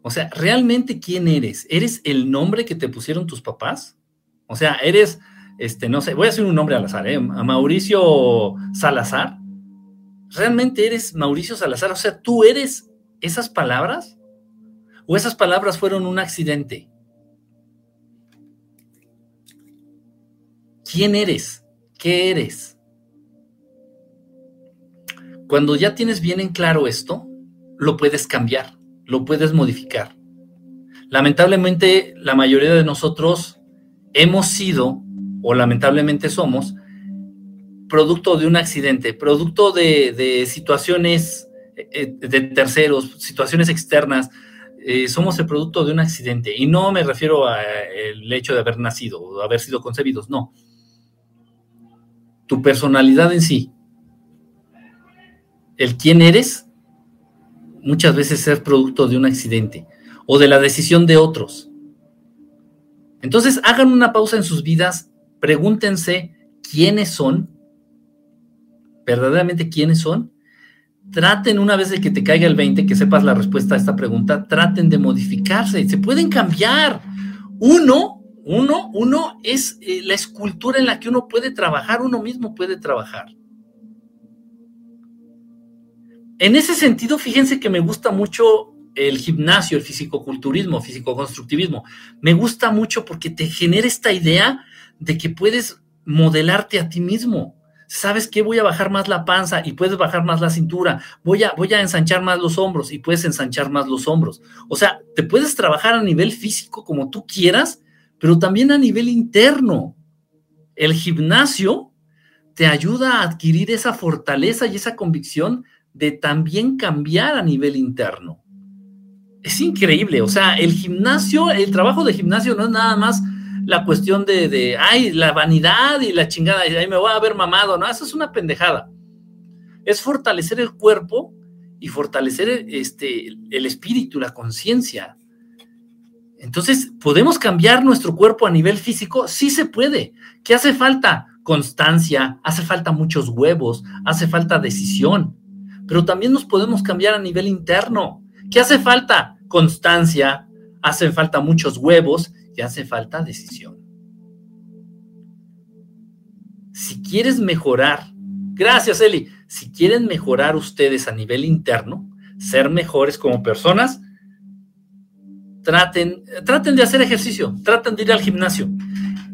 A: O sea, ¿realmente quién eres? ¿Eres el nombre que te pusieron tus papás? O sea, eres, este, no sé, voy a hacer un nombre al azar, ¿eh? A Mauricio Salazar. ¿Realmente eres Mauricio Salazar? O sea, ¿tú eres esas palabras? ¿O esas palabras fueron un accidente? ¿Quién eres? ¿Qué eres? Cuando ya tienes bien en claro esto, lo puedes cambiar lo puedes modificar. Lamentablemente, la mayoría de nosotros hemos sido, o lamentablemente somos, producto de un accidente, producto de, situaciones eh, de terceros, situaciones externas. Eh, somos el producto de un accidente. Y no me refiero al hecho de haber nacido o haber sido concebidos, no. Tu personalidad en sí, el quién eres, muchas veces ser producto de un accidente o de la decisión de otros. Entonces, hagan una pausa en sus vidas, pregúntense quiénes son, verdaderamente quiénes son. Traten una vez de que te caiga el 20, que sepas la respuesta a esta pregunta, traten de modificarse, se pueden cambiar. Uno, uno, uno es eh, la escultura en la que uno puede trabajar, uno mismo puede trabajar. En ese sentido, fíjense que me gusta mucho el gimnasio, el fisicoculturismo, fisicoconstructivismo. Me gusta mucho porque te genera esta idea de que puedes modelarte a ti mismo. ¿Sabes qué? Voy a bajar más la panza y puedes bajar más la cintura. Voy a, voy a ensanchar más los hombros y puedes ensanchar más los hombros. O sea, te puedes trabajar a nivel físico como tú quieras, pero también a nivel interno. El gimnasio te ayuda a adquirir esa fortaleza y esa convicción de también cambiar a nivel interno. Es increíble, o sea, el gimnasio, el trabajo de gimnasio no es nada más la cuestión de, de ay, la vanidad y la chingada, y ahí me voy a ver mamado, no, eso es una pendejada. Es fortalecer el cuerpo y fortalecer este, el espíritu, la conciencia. Entonces, ¿podemos cambiar nuestro cuerpo a nivel físico? Sí se puede. ¿Qué hace falta? Constancia, hace falta muchos huevos, hace falta decisión, pero también nos podemos cambiar a nivel interno. ¿Qué hace falta? Constancia, hace falta muchos huevos y hace falta decisión. Si quieres mejorar, gracias Eli, si quieren mejorar ustedes a nivel interno, ser mejores como personas, traten, traten de hacer ejercicio, traten de ir al gimnasio,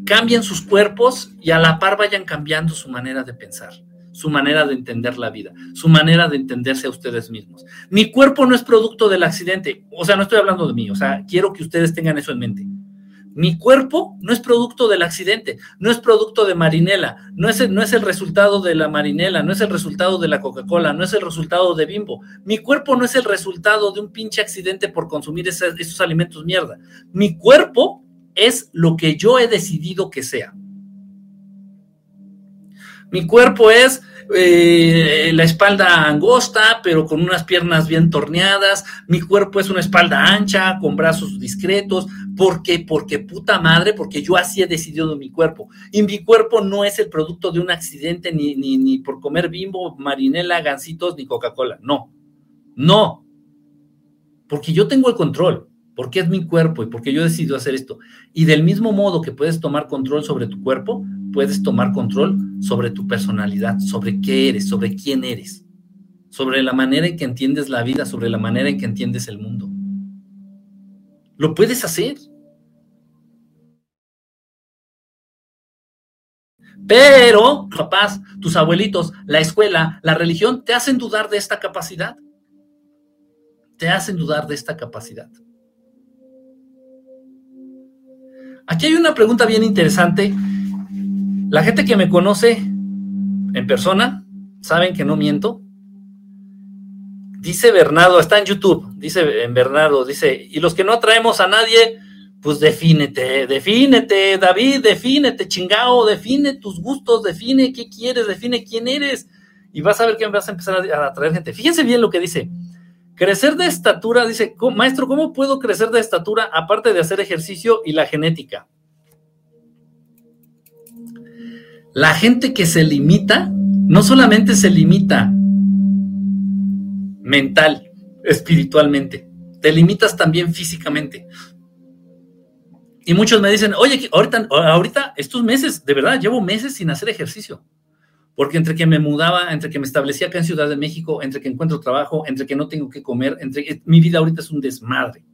A: cambien sus cuerpos y a la par vayan cambiando su manera de pensar, su manera de entender la vida, su manera de entenderse a ustedes mismos. Mi cuerpo no es producto del accidente, o sea, no estoy hablando de mí, o sea, quiero que ustedes tengan eso en mente. Mi cuerpo no es producto del accidente, no es producto de marinela, no es, el, no es el resultado de la marinela, no es el resultado de la Coca-Cola, no es el resultado de Bimbo. Mi cuerpo no es el resultado de un pinche accidente por consumir esos alimentos mierda. Mi cuerpo es lo que yo he decidido que sea. Mi cuerpo es eh, la espalda angosta, pero con unas piernas bien torneadas. Mi cuerpo es una espalda ancha, con brazos discretos. ¿Por qué? Porque puta madre, porque yo así he decidido mi cuerpo. Y mi cuerpo no es el producto de un accidente, ni, ni, ni por comer bimbo, marinela, gancitos, ni Coca-Cola. No, no. Porque yo tengo el control porque es mi cuerpo y porque yo decido hacer esto. Y del mismo modo que puedes tomar control sobre tu cuerpo, puedes tomar control sobre tu personalidad, sobre qué eres, sobre quién eres, sobre la manera en que entiendes la vida, sobre la manera en que entiendes el mundo. Lo puedes hacer. Pero, papás, tus abuelitos, la escuela, la religión, te hacen dudar de esta capacidad. Te hacen dudar de esta capacidad. Aquí hay una pregunta bien interesante. La gente que me conoce en persona, saben que no miento. Dice Bernardo, está en YouTube, dice Bernardo, dice, y los que no atraemos a nadie, pues defínete, defínete, David, defínete, chingao, define tus gustos, define qué quieres, define quién eres, y vas a ver que vas a empezar a atraer gente. Fíjense bien lo que dice. Crecer de estatura, dice, maestro, ¿cómo puedo crecer de estatura aparte de hacer ejercicio y la genética? La gente que se limita, no solamente se limita mental, espiritualmente, te limitas también físicamente. Y muchos me dicen, oye, ahorita, estos meses, de verdad, llevo meses sin hacer ejercicio porque entre que me mudaba, entre que me establecía acá en Ciudad de México, entre que encuentro trabajo, entre que no tengo que comer, entre eh, mi vida ahorita es un desmadre.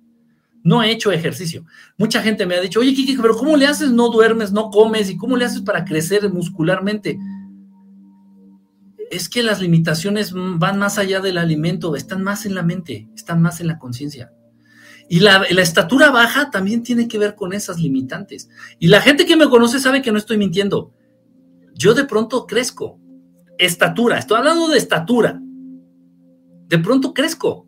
A: No he hecho ejercicio. Mucha gente me ha dicho, oye, Kiki, pero ¿cómo le haces? No duermes, no comes, ¿y cómo le haces para crecer muscularmente? Es que las limitaciones van más allá del alimento, están más en la mente, están más en la conciencia. Y la, la, estatura baja también tiene que ver con esas limitantes. Y la gente que me conoce sabe que no estoy mintiendo yo de pronto crezco. Estatura, estoy hablando de estatura. De pronto crezco.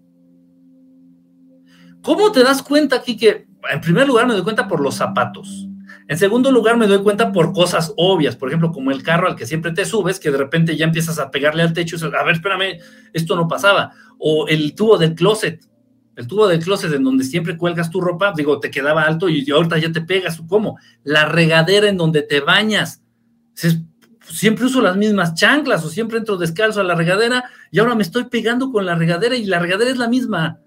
A: ¿Cómo te das cuenta aquí que, en primer lugar, me doy cuenta por los zapatos? En segundo lugar, me doy cuenta por cosas obvias, por ejemplo, como el carro al que siempre te subes, que de repente ya empiezas a pegarle al techo y a ver, espérame, esto no pasaba. O el tubo del closet, el tubo del closet en donde siempre cuelgas tu ropa, digo, te quedaba alto y ahorita ya te pegas. ¿Cómo? La regadera en donde te bañas siempre uso las mismas chanclas o siempre entro descalzo a la regadera y ahora me estoy pegando con la regadera y la regadera es la misma.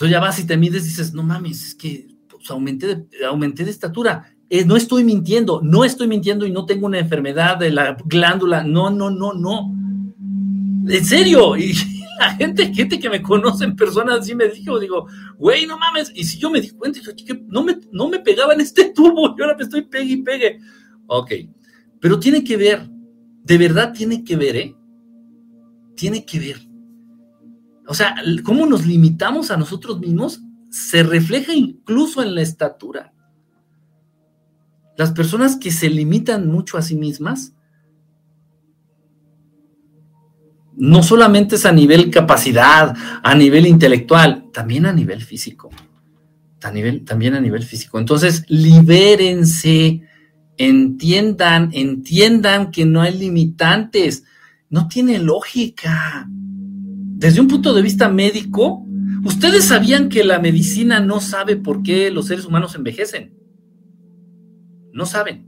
A: Entonces ya vas y te mides y dices, no mames, es que pues, aumenté, de, aumenté de estatura. Eh, no estoy mintiendo, no estoy mintiendo y no tengo una enfermedad de la glándula. No, no, no, no. En serio. Y la gente, gente que me conoce en persona así me dijo, digo, güey, no mames. Y si yo me di cuenta, no me, no me pegaba en este tubo y ahora me estoy pegue y pegue. Ok, pero tiene que ver, de verdad tiene que ver, ¿eh? Tiene que ver. O sea, cómo nos limitamos a nosotros mismos se refleja incluso en la estatura. Las personas que se limitan mucho a sí mismas, no solamente es a nivel capacidad, a nivel intelectual, también a nivel físico. también a nivel físico. Entonces, libérense Entiendan, entiendan que no hay limitantes. No tiene lógica. Desde un punto de vista médico, ustedes sabían que la medicina no sabe por qué los seres humanos envejecen. No saben.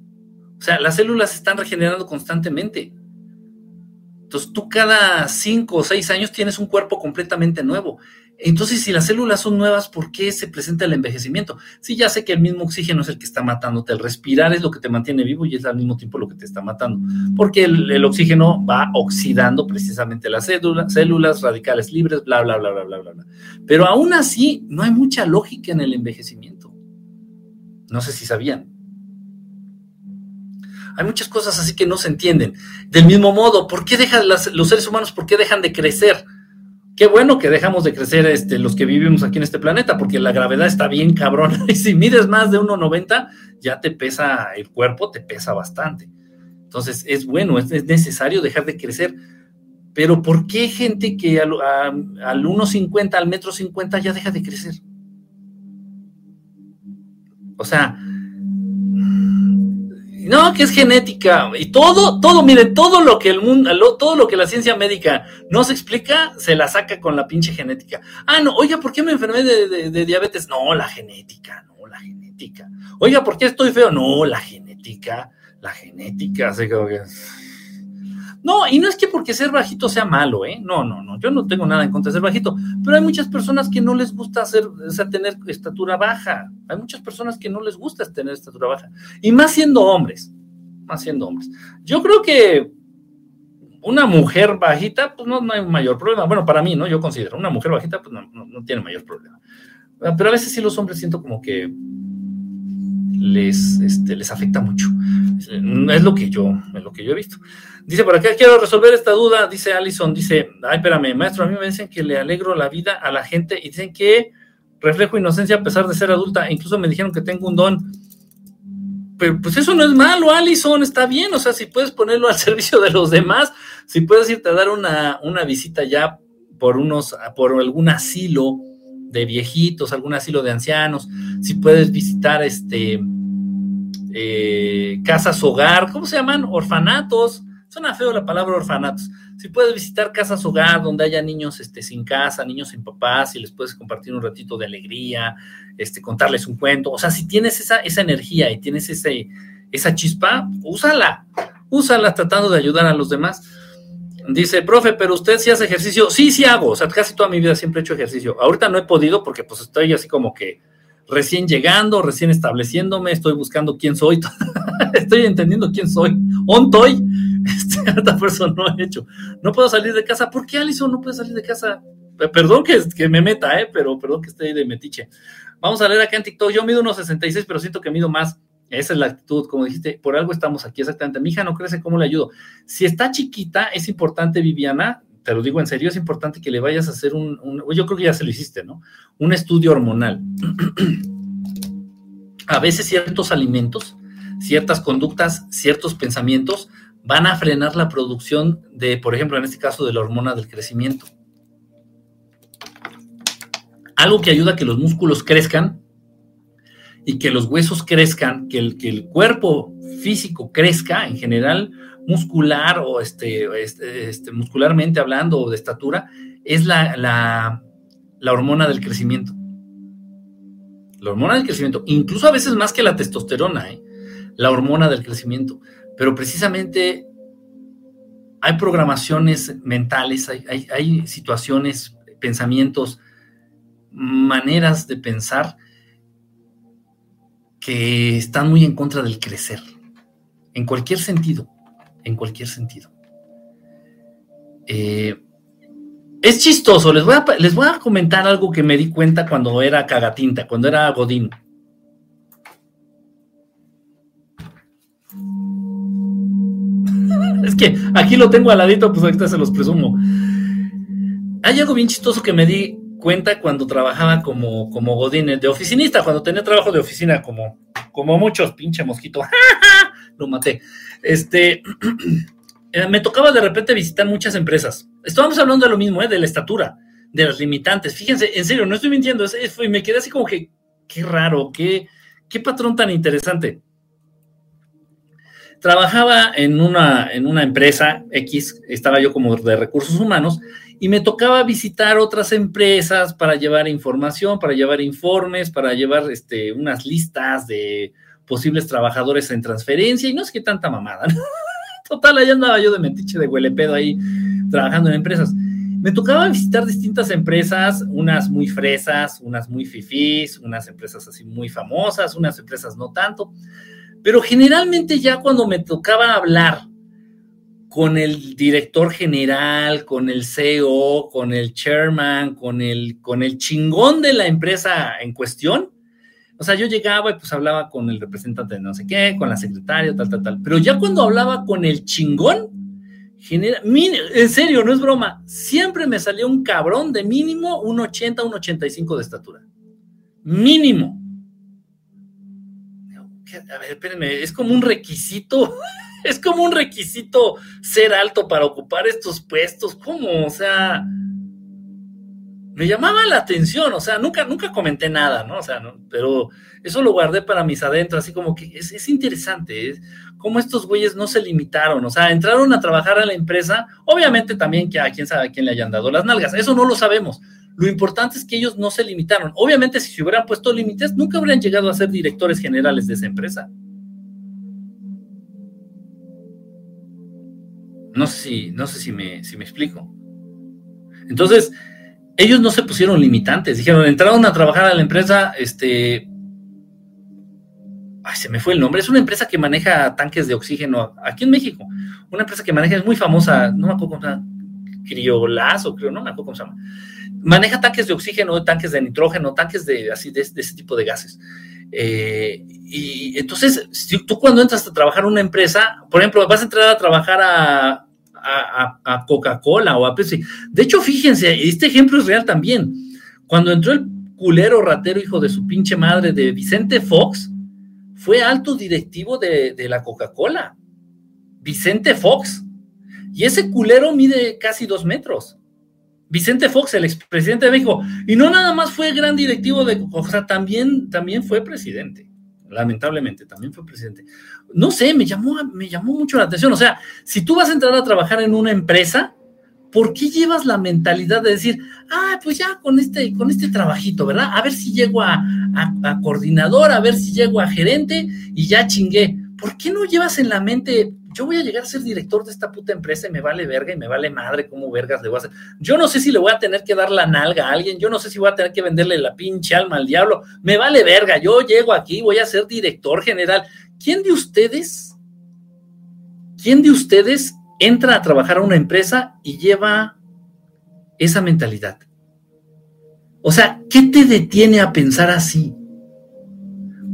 A: O sea, las células se están regenerando constantemente. Entonces tú cada cinco o seis años tienes un cuerpo completamente nuevo. Entonces, si las células son nuevas, ¿por qué se presenta el envejecimiento? Sí, ya sé que el mismo oxígeno es el que está matándote, el respirar es lo que te mantiene vivo y es al mismo tiempo lo que te está matando, porque el, oxígeno va oxidando precisamente las células, células radicales libres, bla, bla, bla, bla, bla, bla. Pero aún así, no hay mucha lógica en el envejecimiento. No sé si sabían. Hay muchas cosas así que no se entienden. Del mismo modo, ¿por qué dejan los seres humanos, por qué dejan de crecer? Qué bueno que dejamos de crecer este, los que vivimos aquí en este planeta, porque la gravedad está bien cabrona. Y si mides más de 1,90, ya te pesa el cuerpo, te pesa bastante. Entonces, es bueno, es, necesario dejar de crecer. Pero ¿por qué gente que al, al 1,50, al metro 50 ya deja de crecer? O sea, no, que es genética y todo, todo, mire, todo lo que el mundo, todo lo que la ciencia médica no se explica, se la saca con la pinche genética. Ah, no, oiga, ¿por qué me enfermé de, diabetes? No, la genética, no, la genética. Oiga, ¿por qué estoy feo? No, la genética, la genética, así que... No, y no es que porque ser bajito sea malo, ¿eh? No, no, no, yo no tengo nada en contra de ser bajito, pero hay muchas personas que no les gusta hacer, o tener estatura baja. Hay muchas personas que no les gusta tener estatura baja. Y más siendo hombres, más siendo hombres. Yo creo que una mujer bajita, pues no, no hay mayor problema. Bueno, para mí, ¿no? Yo considero, una mujer bajita, pues no, no tiene mayor problema. Pero a veces sí los hombres siento como que les, este, les afecta mucho. Es lo que yo, es lo que yo he visto. Dice por acá, quiero resolver esta duda, dice Allison, dice, ay, espérame, maestro, a mí me dicen que le alegro la vida a la gente y dicen que reflejo inocencia a pesar de ser adulta, incluso me dijeron que tengo un don. Pero pues eso no es malo, Allison, está bien, o sea, si puedes ponerlo al servicio de los demás, si puedes irte a dar una, una visita ya por unos, por algún asilo, de viejitos, algún asilo de ancianos, si puedes visitar este eh, casas hogar, ¿cómo se llaman? Orfanatos. Suena feo la palabra orfanatos. Si puedes visitar casas hogar donde haya niños este, sin casa, niños sin papás, y les puedes compartir un ratito de alegría, este, contarles un cuento. O sea, si tienes esa, esa energía y tienes ese, esa chispa, úsala. Úsala tratando de ayudar a los demás. Dice, profe, pero usted sí hace ejercicio. Sí, sí hago. O sea, casi toda mi vida siempre he hecho ejercicio. Ahorita no he podido porque pues estoy así como que recién llegando, recién estableciéndome, estoy buscando quién soy, estoy entendiendo quién soy. Ontoy, este, otra persona no he hecho. No puedo salir de casa. ¿Por qué, Alison, no puede salir de casa? Perdón que, que me meta, ¿eh? pero perdón que esté de metiche. Vamos a leer acá en TikTok. Yo mido unos 66, pero siento que mido más. Esa es la actitud, como dijiste, por algo estamos aquí exactamente. Mi hija no crece, ¿cómo le ayudo? Si está chiquita, es importante, Viviana, te lo digo en serio, es importante que le vayas a hacer un, yo creo que ya se lo hiciste, ¿no? Un estudio hormonal. a veces ciertos alimentos, ciertas conductas, ciertos pensamientos van a frenar la producción de, por ejemplo, en este caso, de la hormona del crecimiento. Algo que ayuda a que los músculos crezcan y que los huesos crezcan, que el, que el cuerpo físico crezca en general, muscular o este, este, este muscularmente hablando o de estatura, es la, la, la hormona del crecimiento. La hormona del crecimiento, incluso a veces más que la testosterona, ¿eh? la hormona del crecimiento. Pero precisamente hay programaciones mentales, hay, hay, hay situaciones, pensamientos, maneras de pensar que están muy en contra del crecer, en cualquier sentido, en cualquier sentido. Eh, es chistoso, les voy, a, les voy a comentar algo que me di cuenta cuando era cagatinta, cuando era Godín. es que aquí lo tengo al ladito, pues ahorita se los presumo. Hay algo bien chistoso que me di cuenta cuando trabajaba como, como Godín, de oficinista, cuando tenía trabajo de oficina, como, como muchos, pinche mosquito, lo maté. Este, eh, me tocaba de repente visitar muchas empresas. Estábamos hablando de lo mismo, ¿eh? de la estatura, de las limitantes. Fíjense, en serio, no estoy mintiendo, es, me quedé así como que, qué raro, qué, qué patrón tan interesante. Trabajaba en una, en una empresa X, estaba yo como de recursos humanos, y me tocaba visitar otras empresas para llevar información, para llevar informes, para llevar este, unas listas de posibles trabajadores en transferencia y no es que tanta mamada. Total, ahí andaba yo de metiche de huelepedo ahí trabajando en empresas. Me tocaba visitar distintas empresas, unas muy fresas, unas muy fifís, unas empresas así muy famosas, unas empresas no tanto, pero generalmente ya cuando me tocaba hablar con el director general, con el CEO, con el chairman, con el, con el chingón de la empresa en cuestión. O sea, yo llegaba y pues hablaba con el representante de no sé qué, con la secretaria, tal, tal, tal. Pero ya cuando hablaba con el chingón, genera, en serio, no es broma, siempre me salía un cabrón de mínimo un 80, un 85 de estatura. Mínimo. A ver, espérenme, es como un requisito es como un requisito ser alto para ocupar estos puestos. ¿Cómo? O sea, me llamaba la atención, o sea, nunca, nunca comenté nada, ¿no? O sea, pero eso lo guardé para mis adentros, así como que es, interesante, es cómo estos güeyes no se limitaron, o sea, entraron a trabajar a la empresa, obviamente también que a quién sabe a quién le hayan dado las nalgas, eso no lo sabemos. Lo importante es que ellos no se limitaron. Obviamente, si se hubieran puesto límites, nunca habrían llegado a ser directores generales de esa empresa. No sé si, no sé si me, si me explico. Entonces, ellos no se pusieron limitantes, dijeron, entraron a trabajar a la empresa, este, ay, se me fue el nombre, es una empresa que maneja tanques de oxígeno aquí en México, una empresa que maneja, es muy famosa, no me acuerdo cómo se llama, Criolazo, creo, no me acuerdo cómo se llama. Maneja tanques de oxígeno, tanques de nitrógeno, tanques de, así, de, ese tipo de gases. Eh, y entonces, tú cuando entras a trabajar en una empresa, por ejemplo, vas a entrar a trabajar a, a, Coca-Cola o a Pepsi. De hecho, fíjense, este ejemplo es real también. Cuando entró el culero ratero hijo de su pinche madre de Vicente Fox, fue alto directivo de la Coca-Cola. Vicente Fox. Y ese culero mide casi dos metros. Vicente Fox, el expresidente de México. Y no nada más fue gran directivo de Coca-Cola, también, también fue presidente lamentablemente, también fue presidente. No sé, me llamó, me llamó mucho la atención. O sea, si tú vas a entrar a trabajar en una empresa, ¿por qué llevas la mentalidad de decir, ah, pues ya con este, con este trabajito, ¿verdad? A ver si llego a, a coordinador, a ver si llego a gerente y ya chingué. ¿Por qué no llevas en la mente, yo voy a llegar a ser director de esta puta empresa y me vale verga y me vale madre cómo vergas le voy a hacer. Yo no sé si le voy a tener que dar la nalga a alguien, yo no sé si voy a tener que venderle la pinche alma al diablo, me vale verga, yo llego aquí, voy a ser director general. ¿Quién de ustedes, quién de ustedes entra a trabajar a una empresa y lleva esa mentalidad? O sea, ¿qué te detiene a pensar así?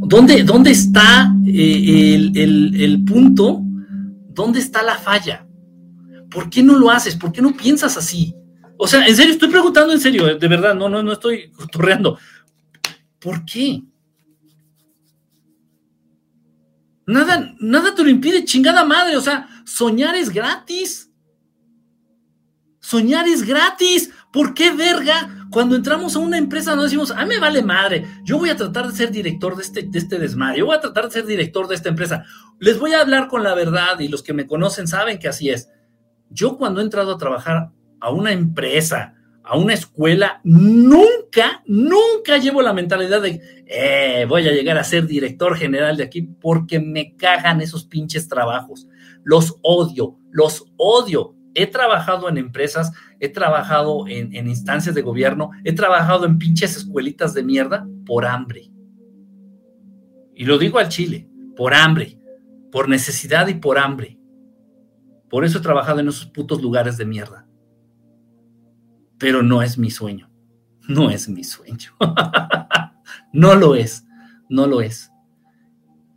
A: ¿Dónde, dónde está eh, el, el punto ¿Dónde está la falla? ¿Por qué no lo haces? ¿Por qué no piensas así? O sea, en serio, estoy preguntando en serio, de verdad, no, no, no estoy torreando. ¿Por qué? Nada, nada te lo impide, chingada madre. O sea, soñar es gratis. Soñar es gratis. ¿Por qué verga cuando entramos a una empresa no decimos, ah, me vale madre, yo voy a tratar de ser director de este, de este desmadre, yo voy a tratar de ser director de esta empresa. Les voy a hablar con la verdad y los que me conocen saben que así es. Yo cuando he entrado a trabajar a una empresa, a una escuela, nunca, nunca llevo la mentalidad de, eh, voy a llegar a ser director general de aquí porque me cagan esos pinches trabajos. Los odio, los odio. He trabajado en empresas he trabajado en, instancias de gobierno, he trabajado en pinches escuelitas de mierda por hambre. Y lo digo al Chile, por hambre, por necesidad y por hambre. Por eso he trabajado en esos putos lugares de mierda. Pero no es mi sueño. No es mi sueño. no lo es. No lo es.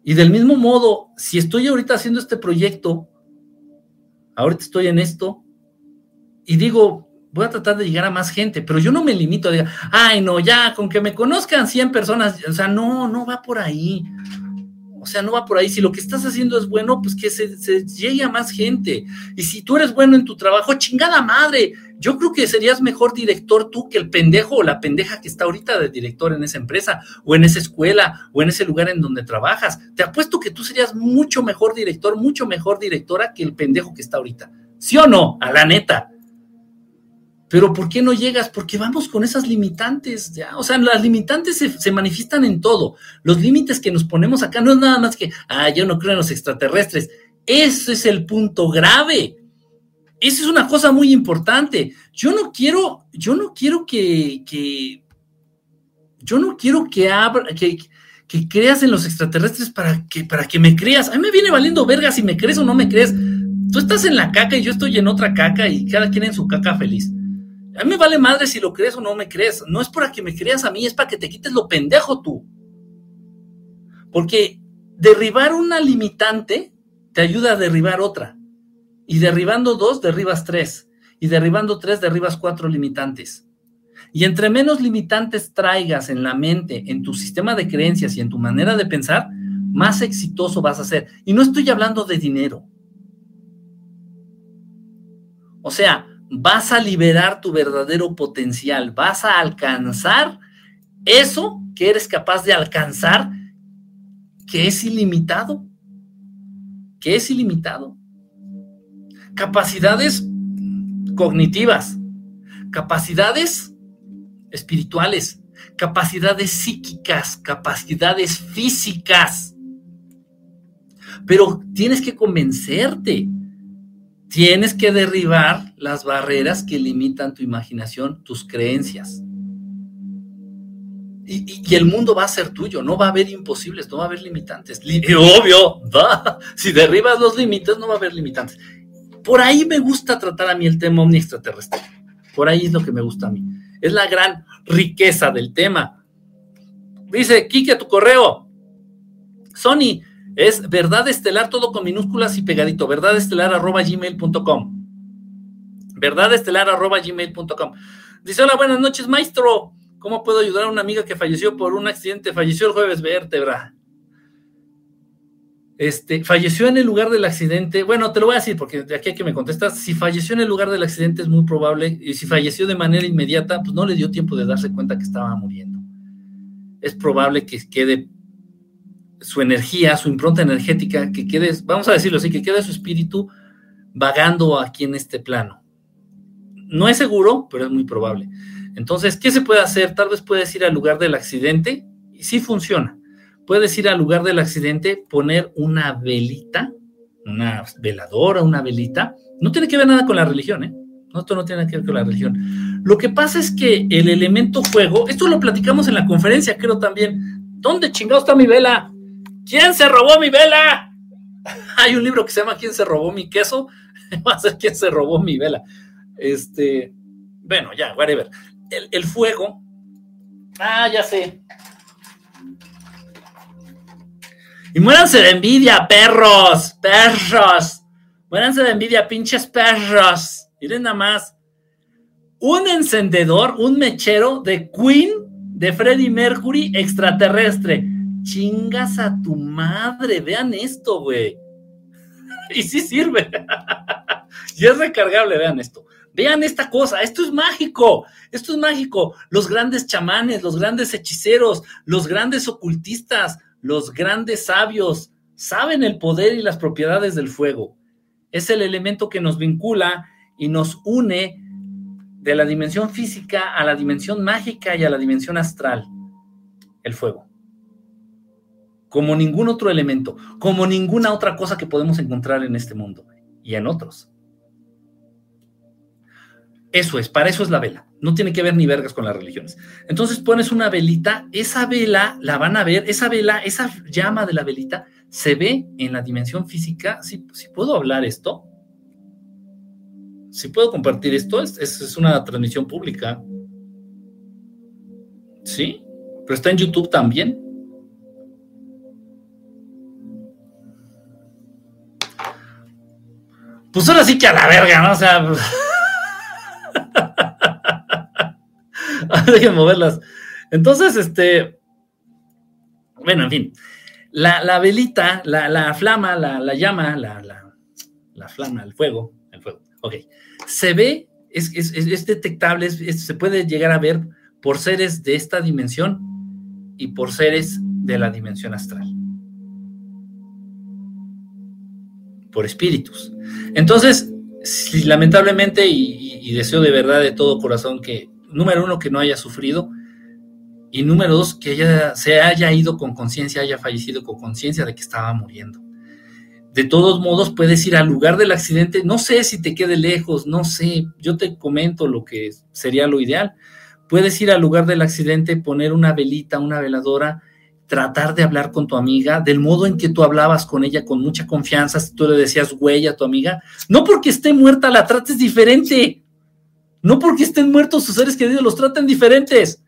A: Y del mismo modo, si estoy ahorita haciendo este proyecto, ahorita estoy en esto, y digo, voy a tratar de llegar a más gente, pero yo no me limito a decir, ay, no, ya, con que me conozcan 100 personas, o sea, no, no va por ahí. O sea, no va por ahí. Si lo que estás haciendo es bueno, pues que se, llegue a más gente. Y si tú eres bueno en tu trabajo, chingada madre. Yo creo que serías mejor director tú que el pendejo o la pendeja que está ahorita de director en esa empresa, o en esa escuela, o en ese lugar en donde trabajas. Te apuesto que tú serías mucho mejor director, mucho mejor directora que el pendejo que está ahorita. ¿Sí o no? A la neta. Pero ¿por qué no llegas? Porque vamos con esas limitantes, ¿ya? O sea, las limitantes se, manifiestan en todo. Los límites que nos ponemos acá no es nada más que, ah, yo no creo en los extraterrestres. Ese es el punto grave. Esa es una cosa muy importante. Yo no quiero, yo no quiero que, que yo no quiero que, abra, que, que creas en los extraterrestres para que, para que me creas. A mí me viene valiendo verga si me crees o no me crees. Tú estás en la caca y yo estoy en otra caca y cada quien en su caca feliz. A mí me vale madre si lo crees o no me crees. No es para que me creas a mí, es para que te quites lo pendejo tú. Porque derribar una limitante te ayuda a derribar otra. Y derribando dos, derribas tres. Y derribando tres, derribas cuatro limitantes. Y entre menos limitantes traigas en la mente, en tu sistema de creencias y en tu manera de pensar, más exitoso vas a ser. Y no estoy hablando de dinero. O sea, vas a liberar tu verdadero potencial, vas a alcanzar eso que eres capaz de alcanzar, que es ilimitado, que es ilimitado. Capacidades cognitivas, capacidades espirituales, capacidades psíquicas, capacidades físicas. Pero tienes que convencerte Tienes que derribar las barreras que limitan tu imaginación, tus creencias. Y, el mundo va a ser tuyo, no va a haber imposibles, no va a haber limitantes. obvio, si derribas los límites, no va a haber limitantes. Por ahí me gusta tratar a mí el tema omni extraterrestre. Por ahí es lo que me gusta a mí. Es la gran riqueza del tema. Dice, Kike, tu correo. Sony, es verdad estelar, todo con minúsculas y pegadito. Verdad estelar gmail.com. Verdad estelar gmail.com. Dice: Hola, buenas noches, maestro. ¿Cómo puedo ayudar a una amiga que falleció por un accidente? Falleció el jueves vértebra. Este, falleció en el lugar del accidente. Bueno, te lo voy a decir porque de aquí a que me contestas. Si falleció en el lugar del accidente es muy probable. Y si falleció de manera inmediata, pues no le dio tiempo de darse cuenta que estaba muriendo. Es probable que quede su energía, su impronta energética, que quede, vamos a decirlo así, que quede su espíritu vagando aquí en este plano. No es seguro, pero es muy probable. Entonces, ¿qué se puede hacer? Tal vez puedes ir al lugar del accidente y sí funciona. Puedes ir al lugar del accidente, poner una velita, una veladora, una velita. No tiene que ver nada con la religión, ¿eh? Esto no tiene que ver con la religión. Lo que pasa es que el elemento fuego, esto lo platicamos en la conferencia, creo también. ¿Dónde chingado está mi vela? ¿Quién se robó mi vela? Hay un libro que se llama ¿Quién se robó mi queso? Va a ser ¿Quién se robó mi vela? Este, bueno, ya, whatever. El, el fuego. Ah, ya sé. Y muéranse de envidia, perros, perros. Muéranse de envidia, pinches perros. Miren nada más. Un encendedor, un mechero de Queen de Freddie Mercury extraterrestre chingas a tu madre, vean esto, güey. Y sí sirve. y es recargable, vean esto. Vean esta cosa, esto es mágico, esto es mágico. Los grandes chamanes, los grandes hechiceros, los grandes ocultistas, los grandes sabios, saben el poder y las propiedades del fuego. Es el elemento que nos vincula y nos une de la dimensión física a la dimensión mágica y a la dimensión astral, el fuego como ningún otro elemento, como ninguna otra cosa que podemos encontrar en este mundo y en otros. Eso es, para eso es la vela. No tiene que ver ni vergas con las religiones. Entonces pones una velita, esa vela la van a ver, esa vela, esa llama de la velita se ve en la dimensión física. Si, puedo hablar esto, si puedo compartir esto, es, es una transmisión pública. Sí, pero está en YouTube también. Pues ahora sí que a la verga, ¿no? O sea. Dejen moverlas. Entonces, este. Bueno, en fin. La, velita, la, flama, la, llama, la, la, flama, el fuego, el fuego. Ok. Se ve, es, es detectable, se puede llegar a ver por seres de esta dimensión y por seres de la dimensión astral. Por espíritus. Entonces, lamentablemente, y, deseo de verdad de todo corazón que, número uno, que no haya sufrido, y número dos, que ella se haya ido con conciencia, haya fallecido con conciencia de que estaba muriendo. De todos modos, puedes ir al lugar del accidente, no sé si te quede lejos, no sé, yo te comento lo que sería lo ideal. Puedes ir al lugar del accidente, poner una velita, una veladora, tratar de hablar con tu amiga del modo en que tú hablabas con ella con mucha confianza, si tú le decías güey a tu amiga, no porque esté muerta la trates diferente, no porque estén muertos sus seres queridos los traten diferentes.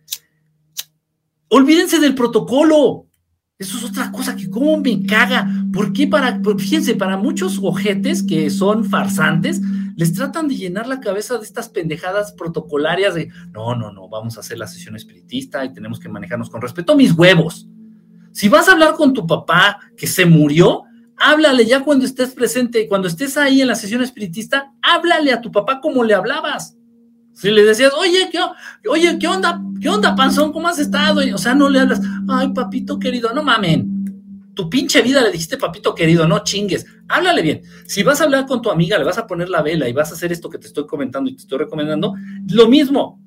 A: Olvídense del protocolo. Eso es otra cosa que cómo me caga. ¿Por qué para, fíjense, para muchos ojetes que son farsantes, les tratan de llenar la cabeza de estas pendejadas protocolarias de, no, no, no, vamos a hacer la sesión espiritista y tenemos que manejarnos con respeto. Mis huevos. Si vas a hablar con tu papá que se murió, háblale ya cuando estés presente, cuando estés ahí en la sesión espiritista, háblale a tu papá como le hablabas. Si le decías, oye, ¿qué, oye, ¿qué onda? ¿Qué onda, panzón? ¿Cómo has estado? O sea, no le hablas, ay, papito querido, no mamen. Tu pinche vida le dijiste papito querido, no chingues. Háblale bien. Si vas a hablar con tu amiga, le vas a poner la vela y vas a hacer esto que te estoy comentando y te estoy recomendando, lo mismo.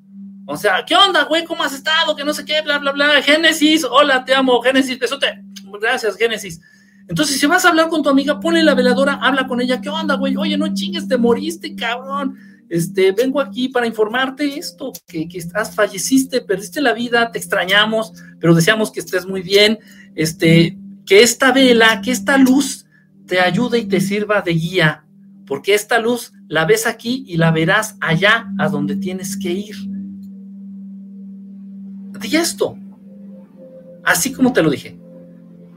A: O sea, ¿qué onda, güey? ¿Cómo has estado? Que no sé qué, bla, bla, bla. Génesis, hola, te amo, Génesis, besote. Gracias, Génesis. Entonces, si vas a hablar con tu amiga, ponle la veladora, habla con ella. ¿Qué onda, güey? Oye, no chingues, te moriste, cabrón. Este, vengo aquí para informarte esto, que, que estás, falleciste, perdiste la vida, te extrañamos, pero deseamos que estés muy bien. Este, que esta vela, que esta luz te ayude y te sirva de guía, porque esta luz la ves aquí y la verás allá a donde tienes que ir di esto. Así como te lo dije.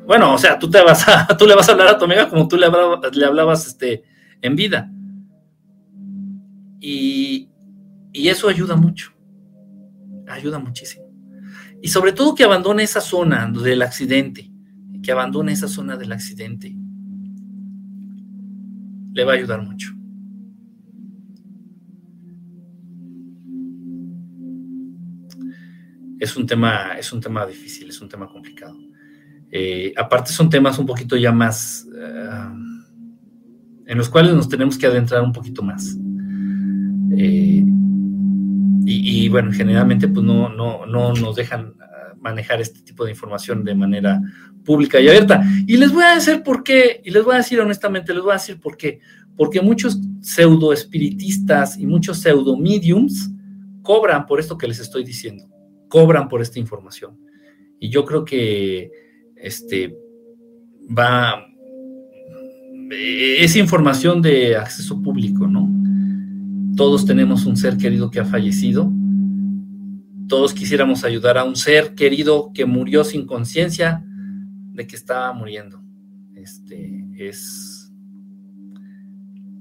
A: Bueno, o sea, tú, te vas a, tú le vas a hablar a tu amiga como tú le hablabas, le hablabas este, en vida. Y, y eso ayuda mucho. Ayuda muchísimo. Y sobre todo que abandone esa zona del accidente. Que abandone esa zona del accidente. Le va a ayudar mucho. Es un tema, es un tema difícil, es un tema complicado. Eh, aparte son temas un poquito ya más, eh, en los cuales nos tenemos que adentrar un poquito más. Eh, y, bueno, generalmente pues no, no, no nos dejan ah, manejar este tipo de información de manera pública y abierta. Y les voy a decir por qué, y les voy a decir honestamente, les voy a decir por qué. Porque muchos pseudo espiritistas y muchos pseudo mediums cobran por esto que les estoy diciendo cobran por esta información. Y yo creo que este va es información de acceso público, ¿no? Todos tenemos un ser querido que ha fallecido. Todos quisiéramos ayudar a un ser querido que murió sin conciencia de que estaba muriendo. Este es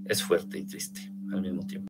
A: es fuerte y triste al mismo tiempo.